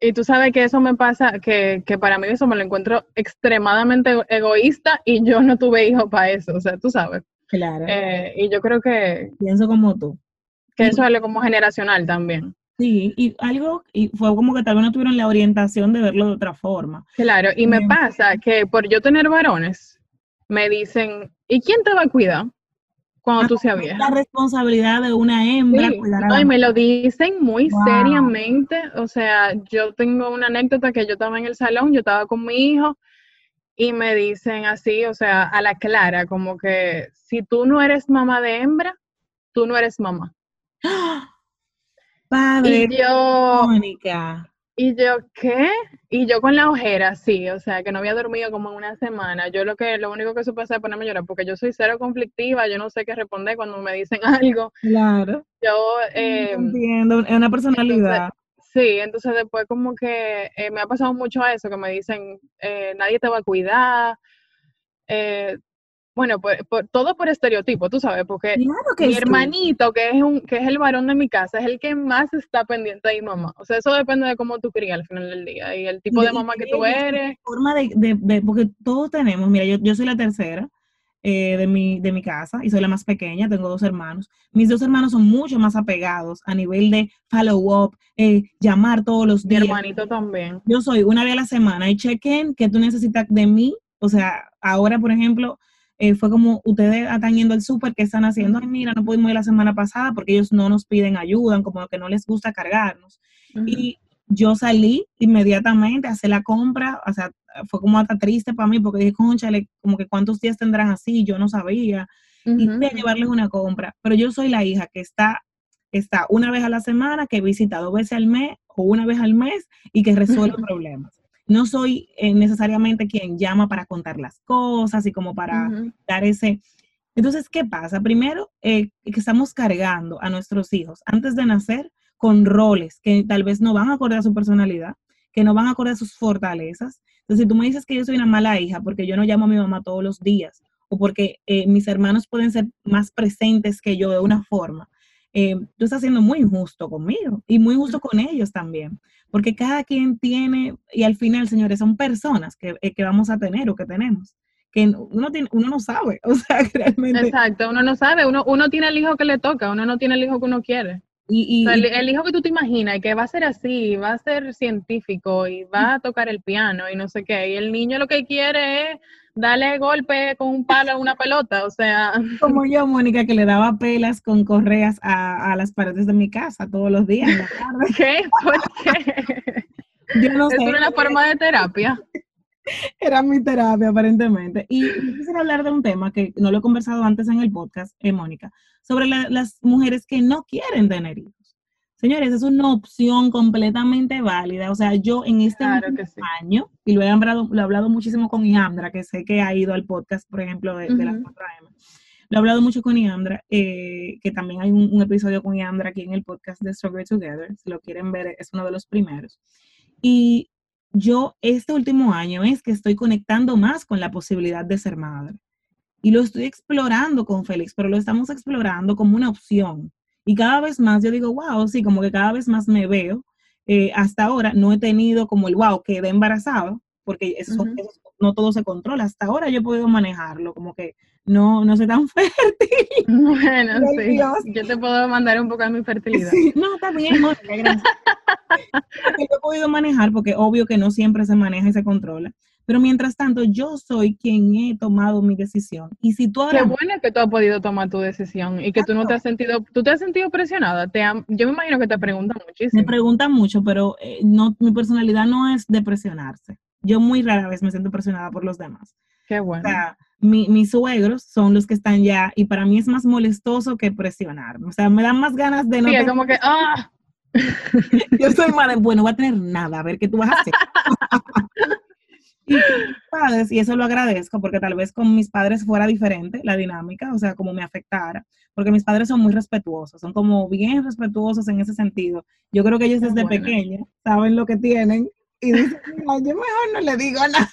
y tú sabes que eso me pasa, que, que, para mí eso me lo encuentro extremadamente egoísta y yo no tuve hijo para eso, o sea, tú sabes. Claro. Eh, y yo creo que... Pienso como tú. Que eso es algo como generacional también. Sí, y algo, y fue como que tal vez no tuvieron la orientación de verlo de otra forma. Claro, y me pasa que por yo tener varones, me dicen, ¿y quién te va a cuidar? cuando tú seas vieja. La responsabilidad de una hembra. y me lo dicen muy seriamente. O sea, yo tengo una anécdota que yo estaba en el salón, yo estaba con mi hijo y me dicen así, o sea, a la clara, como que si tú no eres mamá de hembra, tú no eres mamá. Padre, y yo, Mónica. Y yo, ¿qué? Y yo con la ojera, sí, o sea, que no había dormido como una semana. Yo lo que, lo único que supe hacer es ponerme a llorar, porque yo soy cero conflictiva, yo no sé qué responder cuando me dicen algo. Claro. Yo, eh, Entiendo, es una personalidad. Sí, entonces después como que eh, me ha pasado mucho a eso, que me dicen, eh, nadie te va a cuidar. Eh, bueno, pues todo por estereotipo, tú sabes, porque mi hermanito, que es, un, que es el varón de mi casa, es el que más está pendiente de mi mamá. O sea, eso depende de cómo tú crías al final del día y el tipo de mamá que tú eres. Forma de, porque todos tenemos, mira, yo, yo soy la tercera, eh, de, mi, de mi casa y soy la más pequeña, tengo dos hermanos. Mis dos hermanos son mucho más apegados a nivel de follow-up, eh, llamar todos los días. Mi hermanito también. Yo soy una vez a la semana y chequen que tú necesitas de mí. O sea, ahora, por ejemplo, eh, fue como ustedes están yendo al súper, ¿qué están haciendo? Ay, mira, no pudimos ir la semana pasada porque ellos no nos piden ayuda, como que no les gusta cargarnos. Y yo salí inmediatamente a hacer la compra, o sea, fue como hasta triste para mí porque dije, conchale, como que cuántos días tendrán así, yo no sabía, y voy a llevarles una compra, pero yo soy la hija que está, está una vez a la semana, que visita dos veces al mes o una vez al mes y que resuelve problemas. No soy eh, necesariamente quien llama para contar las cosas y como para dar ese... Entonces, ¿qué pasa? Primero, eh, que estamos cargando a nuestros hijos antes de nacer con roles que tal vez no van a acordar a su personalidad, que no van a acordar a sus fortalezas. Entonces, si tú me dices que yo soy una mala hija porque yo no llamo a mi mamá todos los días o porque eh, mis hermanos pueden ser más presentes que yo de una forma, eh, tú estás siendo muy injusto conmigo y muy injusto con ellos también, porque cada quien tiene, y al final, señores, son personas que, eh, que vamos a tener o que tenemos que uno, tiene, uno no sabe, o sea, realmente. Exacto, uno no sabe, uno, uno tiene el hijo que le toca, uno no tiene el hijo que uno quiere. Y, el, hijo que tú te imaginas que va a ser así, va a ser científico y va a tocar el piano y no sé qué, y el niño lo que quiere es darle golpe con un palo a una pelota, o sea. Como yo, Mónica, que le daba pelas con correas a, las paredes de mi casa todos los días. ¿Qué? ¿Por qué? Yo no es una forma de terapia. Era mi terapia, aparentemente. Y quisiera hablar de un tema que no lo he conversado antes en el podcast, eh, Mónica, sobre las mujeres que no quieren tener hijos. Señores, es una opción completamente válida. O sea, yo en este año, y lo he, hablado, lo he hablado muchísimo con Iandra, que sé que ha ido al podcast, por ejemplo, de, la 4 Lo he hablado mucho con Iandra, eh, que también hay un, episodio con Iandra aquí en el podcast de Stronger Together. Si lo quieren ver, es uno de los primeros. Y yo este último año es que estoy conectando más con la posibilidad de ser madre. Y lo estoy explorando con Félix, pero lo estamos explorando como una opción. Y cada vez más yo digo, wow, sí, como que cada vez más me veo. Eh, hasta ahora no he tenido como el wow, quedé embarazado, porque eso, no todo se controla. Hasta ahora yo he podido manejarlo, como que no, no soy tan fértil. Bueno, sí. Yo te puedo mandar un poco de mi fertilidad. no, está bien, Mónica, gracias. yo he podido manejar, porque obvio que no siempre se maneja y se controla. Pero mientras tanto, yo soy quien he tomado mi decisión. Y si tú ahora... Qué bueno que tú has podido tomar tu decisión y que tú no te has sentido, tú te has sentido presionada. Te yo me imagino que te preguntan muchísimo. Me preguntan mucho, pero eh, no, mi personalidad no es de presionarse. Yo muy rara vez me siento presionada por los demás. Qué bueno. O sea, mis suegros son los que están ya, y para mí es más molestoso que presionarme. O sea, me dan más ganas de no. Sí, es como que, ¡ah! Yo soy madre, bueno, no voy a tener nada, a ver qué tú vas a hacer. Y padres, y eso lo agradezco, porque tal vez con mis padres fuera diferente la dinámica, o sea, como me afectara, porque mis padres son muy respetuosos, son como bien respetuosos en ese sentido. Yo creo que ellos desde pequeños saben lo que tienen y dicen, yo mejor no le digo nada.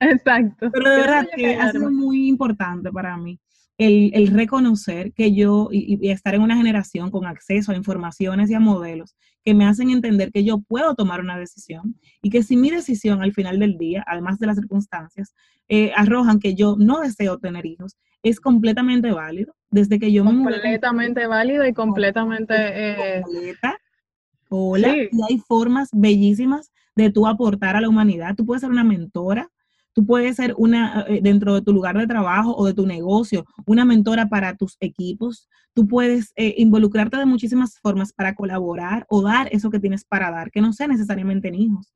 Exacto. Pero de verdad que ha sido muy importante para mí el, reconocer que yo y, estar en una generación con acceso a informaciones y a modelos que me hacen entender que yo puedo tomar una decisión y que si mi decisión al final del día, además de las circunstancias, eh, arrojan que yo no deseo tener hijos, es completamente válido. Desde que yo me Completamente válido y completamente... Eh, Hola, y hay formas bellísimas de tú aportar a la humanidad. Tú puedes ser una mentora, Tú puedes ser una, eh, dentro de tu lugar de trabajo o de tu negocio, una mentora para tus equipos. Tú puedes eh, involucrarte de muchísimas formas para colaborar o dar eso que tienes para dar, que no sea necesariamente en hijos.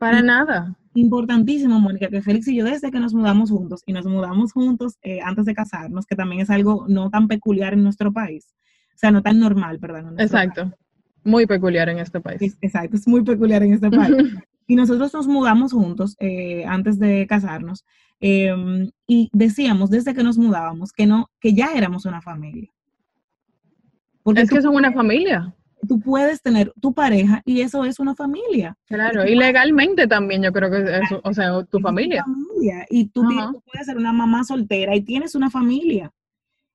Para nada. Importantísimo, Mónica, que Félix y yo desde que nos mudamos juntos y nos mudamos juntos eh, antes de casarnos, que también es algo no tan peculiar en nuestro país, o sea, no tan normal, perdón. Exacto. Muy peculiar en este país. exacto, es muy peculiar en este país. Y nosotros nos mudamos juntos eh, antes de casarnos em, y decíamos desde que nos mudábamos que no, que ya éramos una familia. Porque es que son una familia. tú puedes tener tu pareja y eso es una familia. Claro, y, legalmente también yo creo que es, o sea, tu familia. Y tú, puedes ser una mamá soltera y tienes una familia.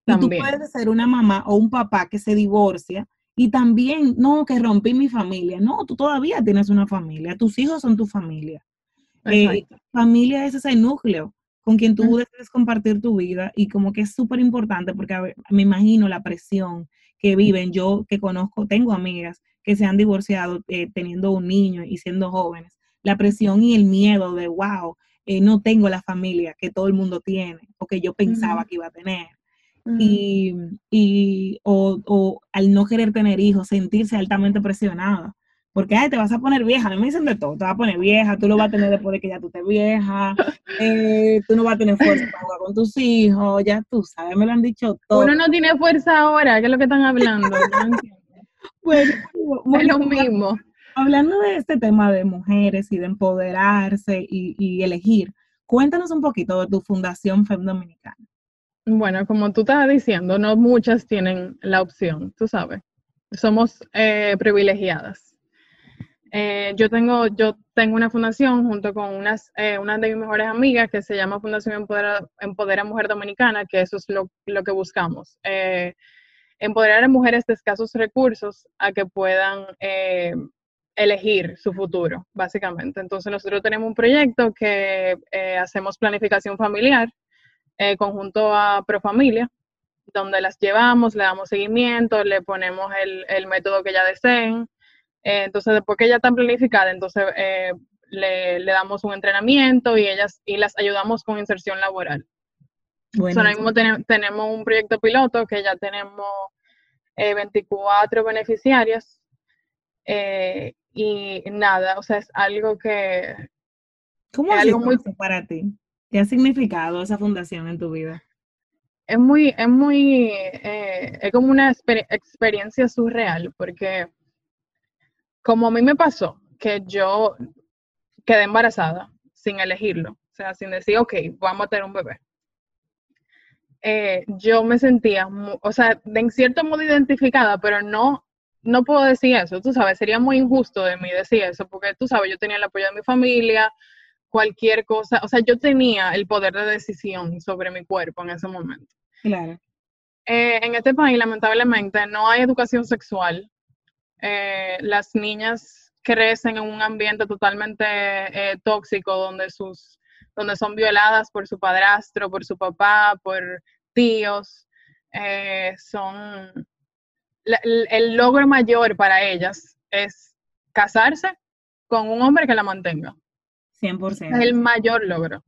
Y tú puedes ser una mamá o un papá que se divorcia y también, no, que rompí mi familia. No, tú todavía tienes una familia. Tus hijos son tu familia. Eh, familia es ese núcleo con quien tú debes compartir tu vida y como que es súper importante porque me imagino la presión que viven. Yo que conozco, tengo amigas que se han divorciado eh, teniendo un niño y siendo jóvenes. La presión y el miedo de, wow, eh, no tengo la familia que todo el mundo tiene o que yo pensaba que iba a tener. Y, y o, o, al no querer tener hijos, sentirse altamente presionada porque ay, te vas a poner vieja, a mí me dicen de todo, te vas a poner vieja, tú lo vas a tener después de que ya tú estés vieja, eh, tú no vas a tener fuerza para jugar con tus hijos, ya tú sabes, me lo han dicho todo. Uno no tiene fuerza ahora, ¿qué es lo que están hablando? bueno, es lo mismo. Hablando de este tema de mujeres y de empoderarse y, y elegir, cuéntanos un poquito de tu Fundación FEM Dominicana. Bueno, como tú estabas diciendo, no muchas tienen la opción, tú sabes. Somos eh, privilegiadas. Eh, yo, tengo, yo tengo una fundación junto con unas, eh, una de mis mejores amigas que se llama Fundación Empodera, Empodera Mujer Dominicana, que eso es lo, lo que buscamos. Eh, empoderar a mujeres de escasos recursos a que puedan eh, elegir su futuro, básicamente. Entonces nosotros tenemos un proyecto que hacemos planificación familiar conjunto a Profamilia, donde las llevamos, le damos seguimiento, le ponemos el, el método que ella deseen. Eh, entonces, después que ya están planificadas, entonces eh, le, damos un entrenamiento y ellas y las ayudamos con inserción laboral. Bueno, ahora mismo tenemos un proyecto piloto que ya tenemos 24 eh, beneficiarias y nada, o sea, es algo que... ¿Cómo es algo muy para ti? ¿Qué ha significado esa fundación en tu vida? Es muy, es muy, es como una experiencia surreal porque como a mí me pasó, que yo quedé embarazada sin elegirlo, o sea, sin decir, ok, vamos a tener un bebé. Eh, yo me sentía, o sea, en cierto modo identificada, pero no, no puedo decir eso, tú sabes, sería muy injusto de mí decir eso, porque tú sabes, yo tenía el apoyo de mi familia, cualquier cosa, o sea, yo tenía el poder de decisión sobre mi cuerpo en ese momento. Claro. Eh, en este país, lamentablemente, no hay educación sexual eh, las niñas crecen en un ambiente totalmente eh, tóxico donde sus donde son violadas por su padrastro, por su papá, por tíos, son el, logro mayor para ellas es casarse con un hombre que la mantenga. 100%. Es el mayor logro.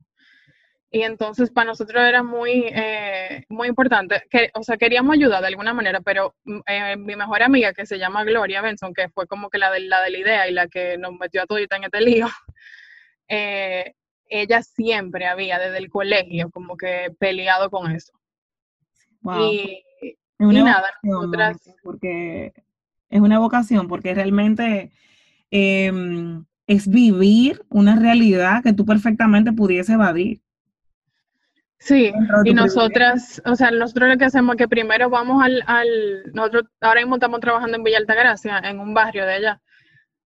Y entonces para nosotros era muy, eh, muy importante, que, o sea, queríamos ayudar de alguna manera, pero mm, eh, mi mejor amiga que se llama Gloria Benson, que fue como que la de la, de la idea y la que nos metió a todita en este lío, eh, ella siempre había desde el colegio como que peleado con eso. Y, nada, nosotras... Porque es una vocación, porque realmente em, es vivir una realidad que tú perfectamente pudiese evadir. Sí, y nosotras, o sea, nosotros lo que hacemos es que primero vamos al, nosotros ahora mismo estamos trabajando en Villa Altagracia, en un barrio de allá.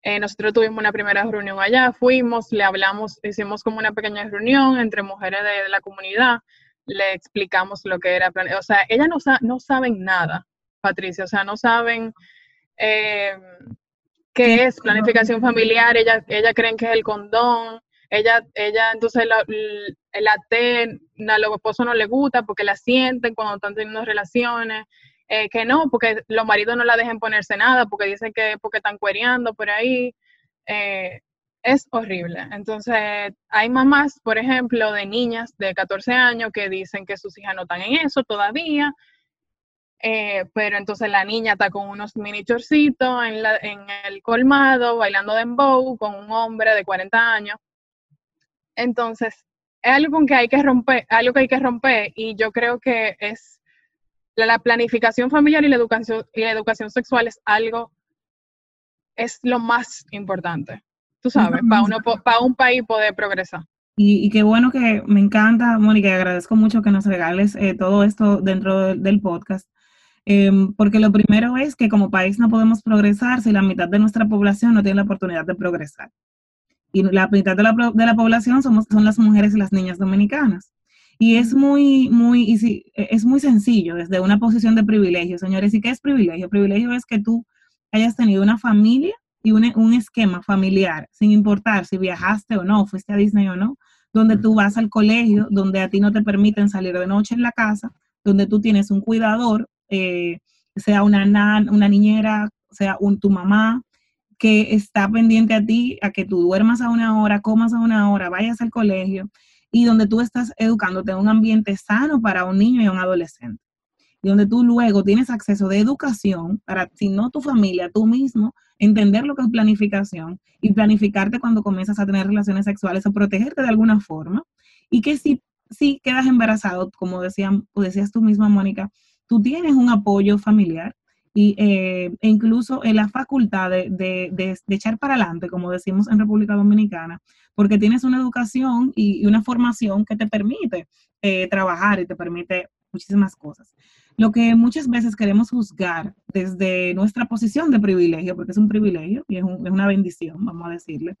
Eh, nosotros tuvimos una primera reunión allá, fuimos, le hablamos, hicimos como una pequeña reunión entre mujeres de, la comunidad, le explicamos lo que era, o sea, ellas no, no saben nada, Patricia, o sea, no saben eh, qué es planificación familiar, ellas, ellas creen que es el condón, ella, ella entonces la, la T, a los esposos no le gusta porque la sienten cuando están teniendo relaciones, eh, que no, porque los maridos no la dejen ponerse nada, porque dicen que porque están cuereando por ahí. Eh, es horrible. Entonces, hay mamás, por ejemplo, de niñas de 14 años que dicen que sus hijas no están en eso todavía, eh, pero entonces la niña está con unos mini chorcitos en, la, en el colmado, bailando dembow con un hombre de 40 años. Entonces, es algo con que hay que romper, algo que hay que romper y yo creo que es la, planificación familiar y la educación y la educación sexual es algo es lo más importante. Tú sabes, para uno para un país poder progresar. Y, qué bueno que me encanta, Mónica, y agradezco mucho que nos regales eh, todo esto dentro del podcast. Em, porque lo primero es que como país no podemos progresar si la mitad de nuestra población no tiene la oportunidad de progresar. Y la mitad de la, de la población somos, son las mujeres y las niñas dominicanas. Y es muy, muy, e, es muy sencillo desde una posición de privilegio, señores. ¿Y qué es privilegio? Privilegio es que tú hayas tenido una familia y un, un esquema familiar, sin importar si viajaste o no, fuiste a Disney o no, donde tú vas al colegio, donde a ti no te permiten salir de noche en la casa, donde tú tienes un cuidador, eh, sea una, niñera, sea un, tu mamá, que está pendiente a ti, a que tú duermas a una hora, comas a una hora, vayas al colegio, y donde tú estás educándote en un ambiente sano para un niño y un adolescente. Y donde tú luego tienes acceso de educación para, si no tu familia, tú mismo, entender lo que es planificación y planificarte cuando comienzas a tener relaciones sexuales o protegerte de alguna forma. Y que si, si quedas embarazado, como decían, decías tú misma, Mónica, tú tienes un apoyo familiar y, eh, e incluso en la facultad de, de, echar para adelante, como decimos en República Dominicana, porque tienes una educación y, una formación que te permite eh, trabajar y te permite muchísimas cosas. Lo que muchas veces queremos juzgar desde nuestra posición de privilegio, porque es un privilegio y es, es una bendición, vamos a decirle,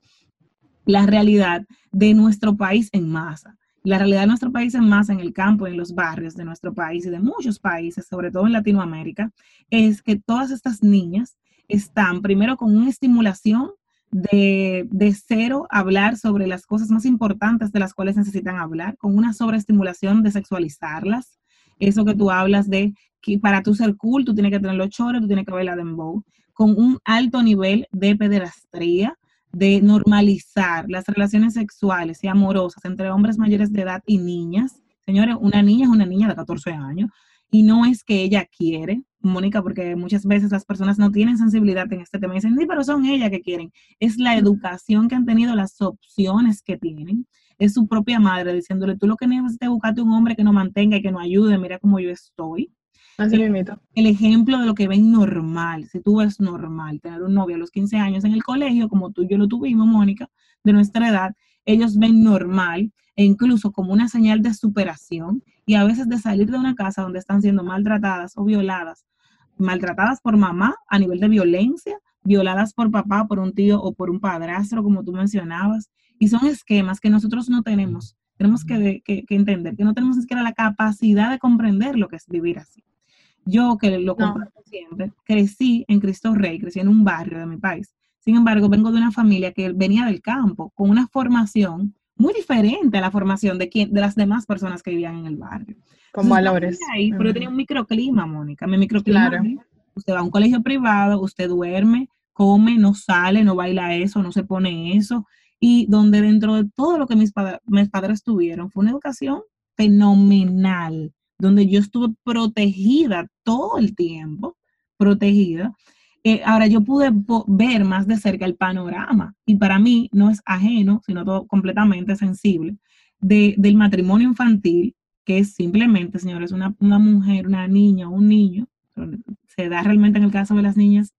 la realidad de nuestro país en masa. La realidad de nuestro país en masa, en el campo, en los barrios de nuestro país y de muchos países, sobre todo en Latinoamérica, es que todas estas niñas están primero con una estimulación de, de, cero hablar sobre las cosas más importantes de las cuales necesitan hablar, con una sobreestimulación de sexualizarlas. Eso que tú hablas de que para tú ser cool, tú tienes que tener los chores, tú tienes que bailar dembow, con un alto nivel de pederastría, de normalizar las relaciones sexuales y amorosas entre hombres mayores de edad y niñas. Señores, una niña es una niña de 14 años y no es que ella quiere, Mónica, porque muchas veces las personas no tienen sensibilidad en este tema y dicen, sí, pero son ellas que quieren. Es la educación que han tenido, las opciones que tienen. Es su propia madre diciéndole, tú lo que necesitas es buscarte un hombre que nos mantenga y que nos ayude, mira cómo yo estoy. Así el, el ejemplo de lo que ven normal, si tú ves normal tener un novio a los 15 años en el colegio, como tú y yo lo tuvimos, Mónica, de nuestra edad, ellos ven normal e incluso como una señal de superación y a veces de salir de una casa donde están siendo maltratadas o violadas, maltratadas por mamá a nivel de violencia, violadas por papá, por un tío o por un padrastro, como tú mencionabas, y son esquemas que nosotros no tenemos. Tenemos que, que entender que no tenemos ni siquiera la capacidad de comprender lo que es vivir así. Yo, que lo comparto siempre, crecí en Cristo Rey, crecí en un barrio de mi país. Sin embargo, vengo de una familia que venía del campo, con una formación muy diferente a la formación de, quien, de las demás personas que vivían en el barrio. Con valores. Ahí, Pero yo tenía un microclima, Mónica. Mi microclima, usted va a un colegio privado, usted duerme, come, no sale, no baila eso, no se pone eso. Y donde dentro de todo lo que mis, mis padres tuvieron fue una educación fenomenal donde yo estuve protegida todo el tiempo, protegida. Eh, ahora yo pude ver más de cerca el panorama y para mí no es ajeno, sino todo completamente sensible, de, del matrimonio infantil, que es simplemente, señores, una, una mujer, una niña, un niño, se da realmente en el caso de las niñas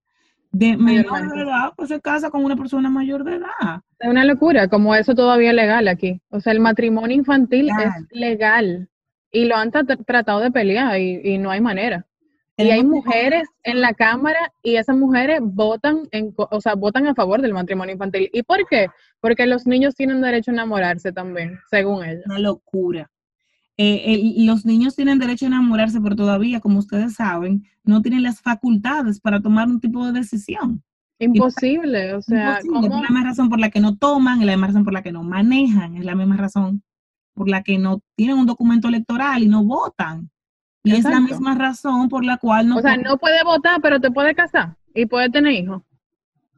de menor de edad, pues se casa con una persona mayor de edad. Es una locura, como eso todavía es legal aquí. O sea, el matrimonio infantil es legal. Y lo han tratado de pelear y, no hay manera. Y hay mujeres en la Cámara y esas mujeres votan, en, o sea, votan a favor del matrimonio infantil. ¿Y por qué? Porque los niños tienen derecho a enamorarse también, según ellos. Una locura. Eh, los niños tienen derecho a enamorarse, pero todavía, como ustedes saben, no tienen las facultades para tomar un tipo de decisión. Imposible, o sea, Es la misma razón por la que no toman, es la misma razón por la que no manejan, es la misma razón por la que no tienen un documento electoral y no votan. Y es la misma razón por la cual no... O sea, no puede votar, pero te puede casar y puede tener hijos.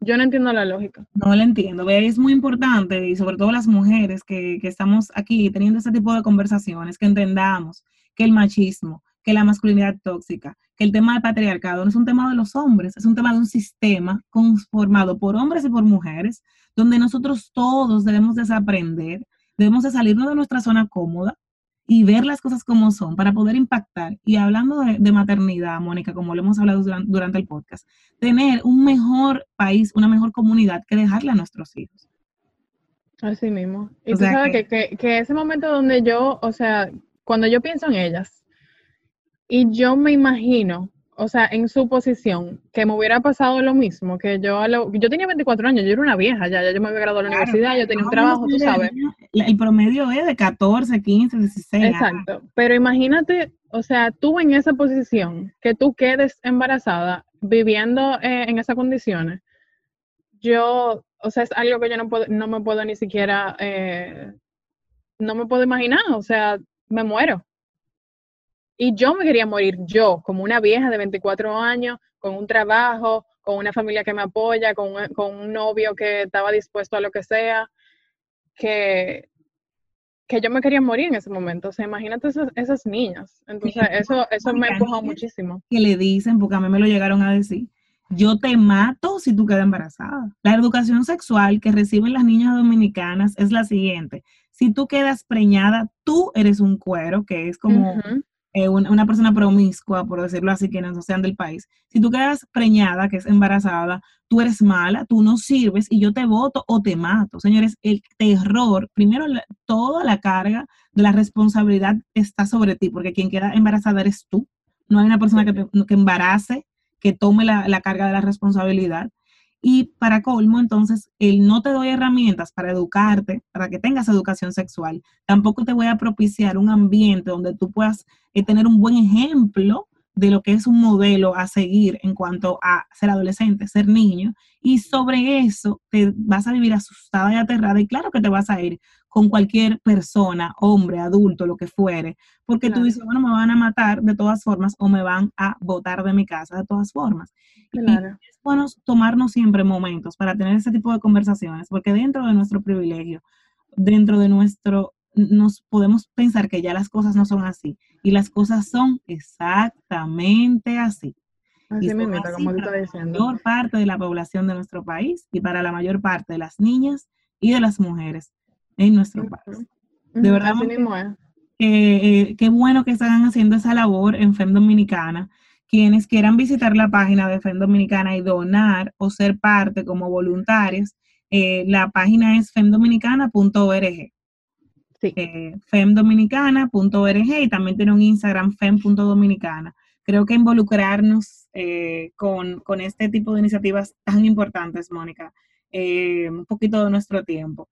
Yo no entiendo la lógica. No la entiendo. Es muy importante, y sobre todo las mujeres que, que estamos aquí teniendo este tipo de conversaciones, que entendamos que el machismo, que la masculinidad tóxica, que el tema del patriarcado no es un tema de los hombres, es un tema de un sistema conformado por hombres y por mujeres, donde nosotros todos debemos desaprender Debemos de salirnos de nuestra zona cómoda y ver las cosas como son para poder impactar. Y hablando de, maternidad, Mónica, como lo hemos hablado durante, el podcast, tener un mejor país, una mejor comunidad que dejarle a nuestros hijos. Así mismo. Y tú sabes que, que, ese momento donde yo, o sea, cuando yo pienso en ellas, y yo me imagino, o sea, en su posición, que me hubiera pasado lo mismo, que yo a lo, yo tenía 24 años, yo era una vieja, ya, ya yo me había graduado de la universidad, yo tenía un trabajo, tú sabes. El promedio es de 14, 15, 16. Exacto, pero imagínate, o sea, tú en esa posición, que tú quedes embarazada, viviendo eh, en esas condiciones, yo, o sea, es algo que yo no, puedo, no me puedo ni siquiera, eh, no me puedo imaginar, o sea, me muero. Y yo me quería morir yo, como una vieja de 24 años, con un trabajo, con una familia que me apoya, con, un novio que estaba dispuesto a lo que sea, que, que yo me quería morir en ese momento. O sea, imagínate esas, esas niñas. Entonces, eso, eso me empujó muchísimo. Que le dicen, porque a mí me lo llegaron a decir, yo te mato si tú quedas embarazada. La educación sexual que reciben las niñas dominicanas es la siguiente. Si tú quedas preñada, tú eres un cuero, que es como eh, una, persona promiscua, por decirlo así, que no sean del país, si tú quedas preñada, que es embarazada, tú eres mala, tú no sirves y yo te voto o te mato. Señores, el terror, primero toda la carga de la responsabilidad está sobre ti, porque quien queda embarazada eres tú. No hay una persona que, que embarace, que tome la, la carga de la responsabilidad. Y para colmo, entonces, el no te doy herramientas para educarte, para que tengas educación sexual. Tampoco te voy a propiciar un ambiente donde tú puedas eh, tener un buen ejemplo de lo que es un modelo a seguir en cuanto a ser adolescente, ser niño, y sobre eso te vas a vivir asustada y aterrada, y claro que te vas a ir con cualquier persona, hombre, adulto, lo que fuere, porque tú dices, bueno, me van a matar de todas formas o me van a botar de mi casa de todas formas. Claro bueno tomarnos siempre momentos para tener ese tipo de conversaciones, porque dentro de nuestro privilegio, dentro de nuestro, nos podemos pensar que ya las cosas no son así, y las cosas son exactamente así. Así mismo, como para la mayor parte de la población de nuestro país y para la mayor parte de las niñas y de las mujeres en nuestro país. De verdad, eh, qué bueno que están haciendo esa labor en FEM Dominicana quienes quieran visitar la página de FEM Dominicana y donar o ser parte como voluntarios, eh, la página es femdominicana.org. Sí. Eh, femdominicana.org y también tiene un Instagram fem.dominicana. Creo que involucrarnos eh, con, este tipo de iniciativas tan importantes, Mónica, un poquito de nuestro tiempo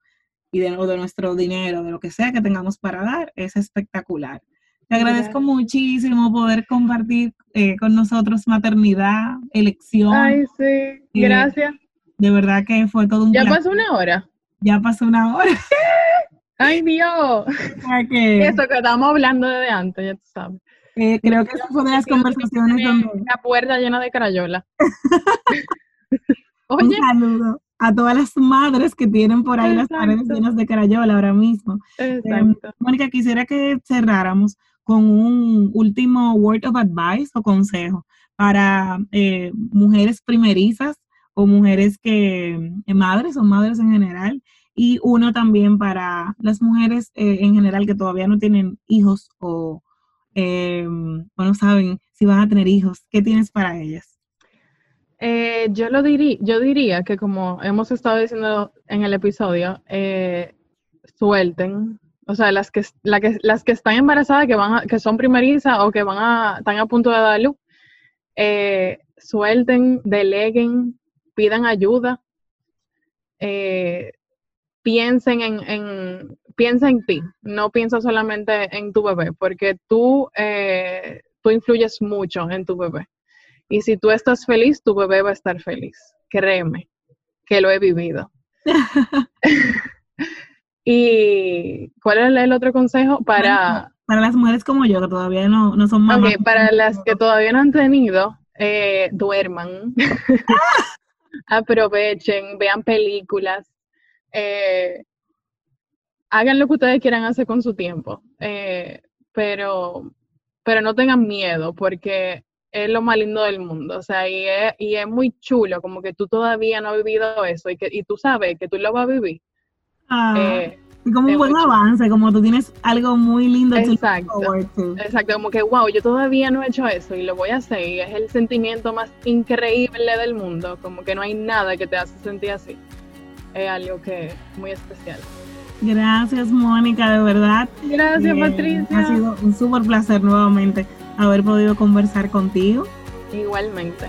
y de, de nuestro dinero, de lo que sea que tengamos para dar, es espectacular. Te agradezco muchísimo poder compartir eh, con nosotros maternidad, elección. Ay, sí, eh, gracias. de verdad que fue todo un Ya pasó una hora. Ya pasó una hora. Ay, Dios. Eso que estábamos hablando desde antes, ya tú sabes. Eh, creo que esa fue de las conversaciones donde... La puerta llena de crayola. Oye. Un saludo a todas las madres que tienen por ahí las paredes llenas de crayola ahora mismo. Exacto. Mónica, quisiera que cerráramos con un último word of advice o consejo para eh, mujeres primerizas o mujeres que, eh, madres o madres en general, y uno también para las mujeres eh, en general que todavía no tienen hijos o, no saben si van a tener hijos. ¿Qué tienes para ellas? Yo lo diría, yo diría que como hemos estado diciendo en el episodio, suelten, o sea, las que, las que están embarazadas, que, van que son primerizas o que van a, están a punto de dar luz, eh, suelten, deleguen, pidan ayuda, eh, piensen en, en, piensa en ti, no piensa solamente en tu bebé, porque tú, eh, tú influyes mucho en tu bebé. Y si tú estás feliz, tu bebé va a estar feliz. Créeme, que lo he vivido. ¿Y cuál es el otro consejo? Para, para las mujeres como yo, que todavía no, no son mamás. para las que todavía no han tenido, eh, duerman, aprovechen, vean películas, eh, hagan lo que ustedes quieran hacer con su tiempo, eh, pero, pero no tengan miedo, porque es lo más lindo del mundo, o sea, y es, y es muy chulo, como que tú todavía no has vivido eso y, que, y tú sabes que tú lo vas a vivir. Ah, eh, como un buen avance, como tú tienes algo muy lindo. Exacto, exacto, como que wow, yo todavía no he hecho eso y lo voy a hacer y es el sentimiento más increíble del mundo, como que no hay nada que te hace sentir así. Es algo que es muy especial. Gracias, Mónica, de verdad. Gracias, Patricia. Ha sido un súper placer nuevamente haber podido conversar contigo. Igualmente.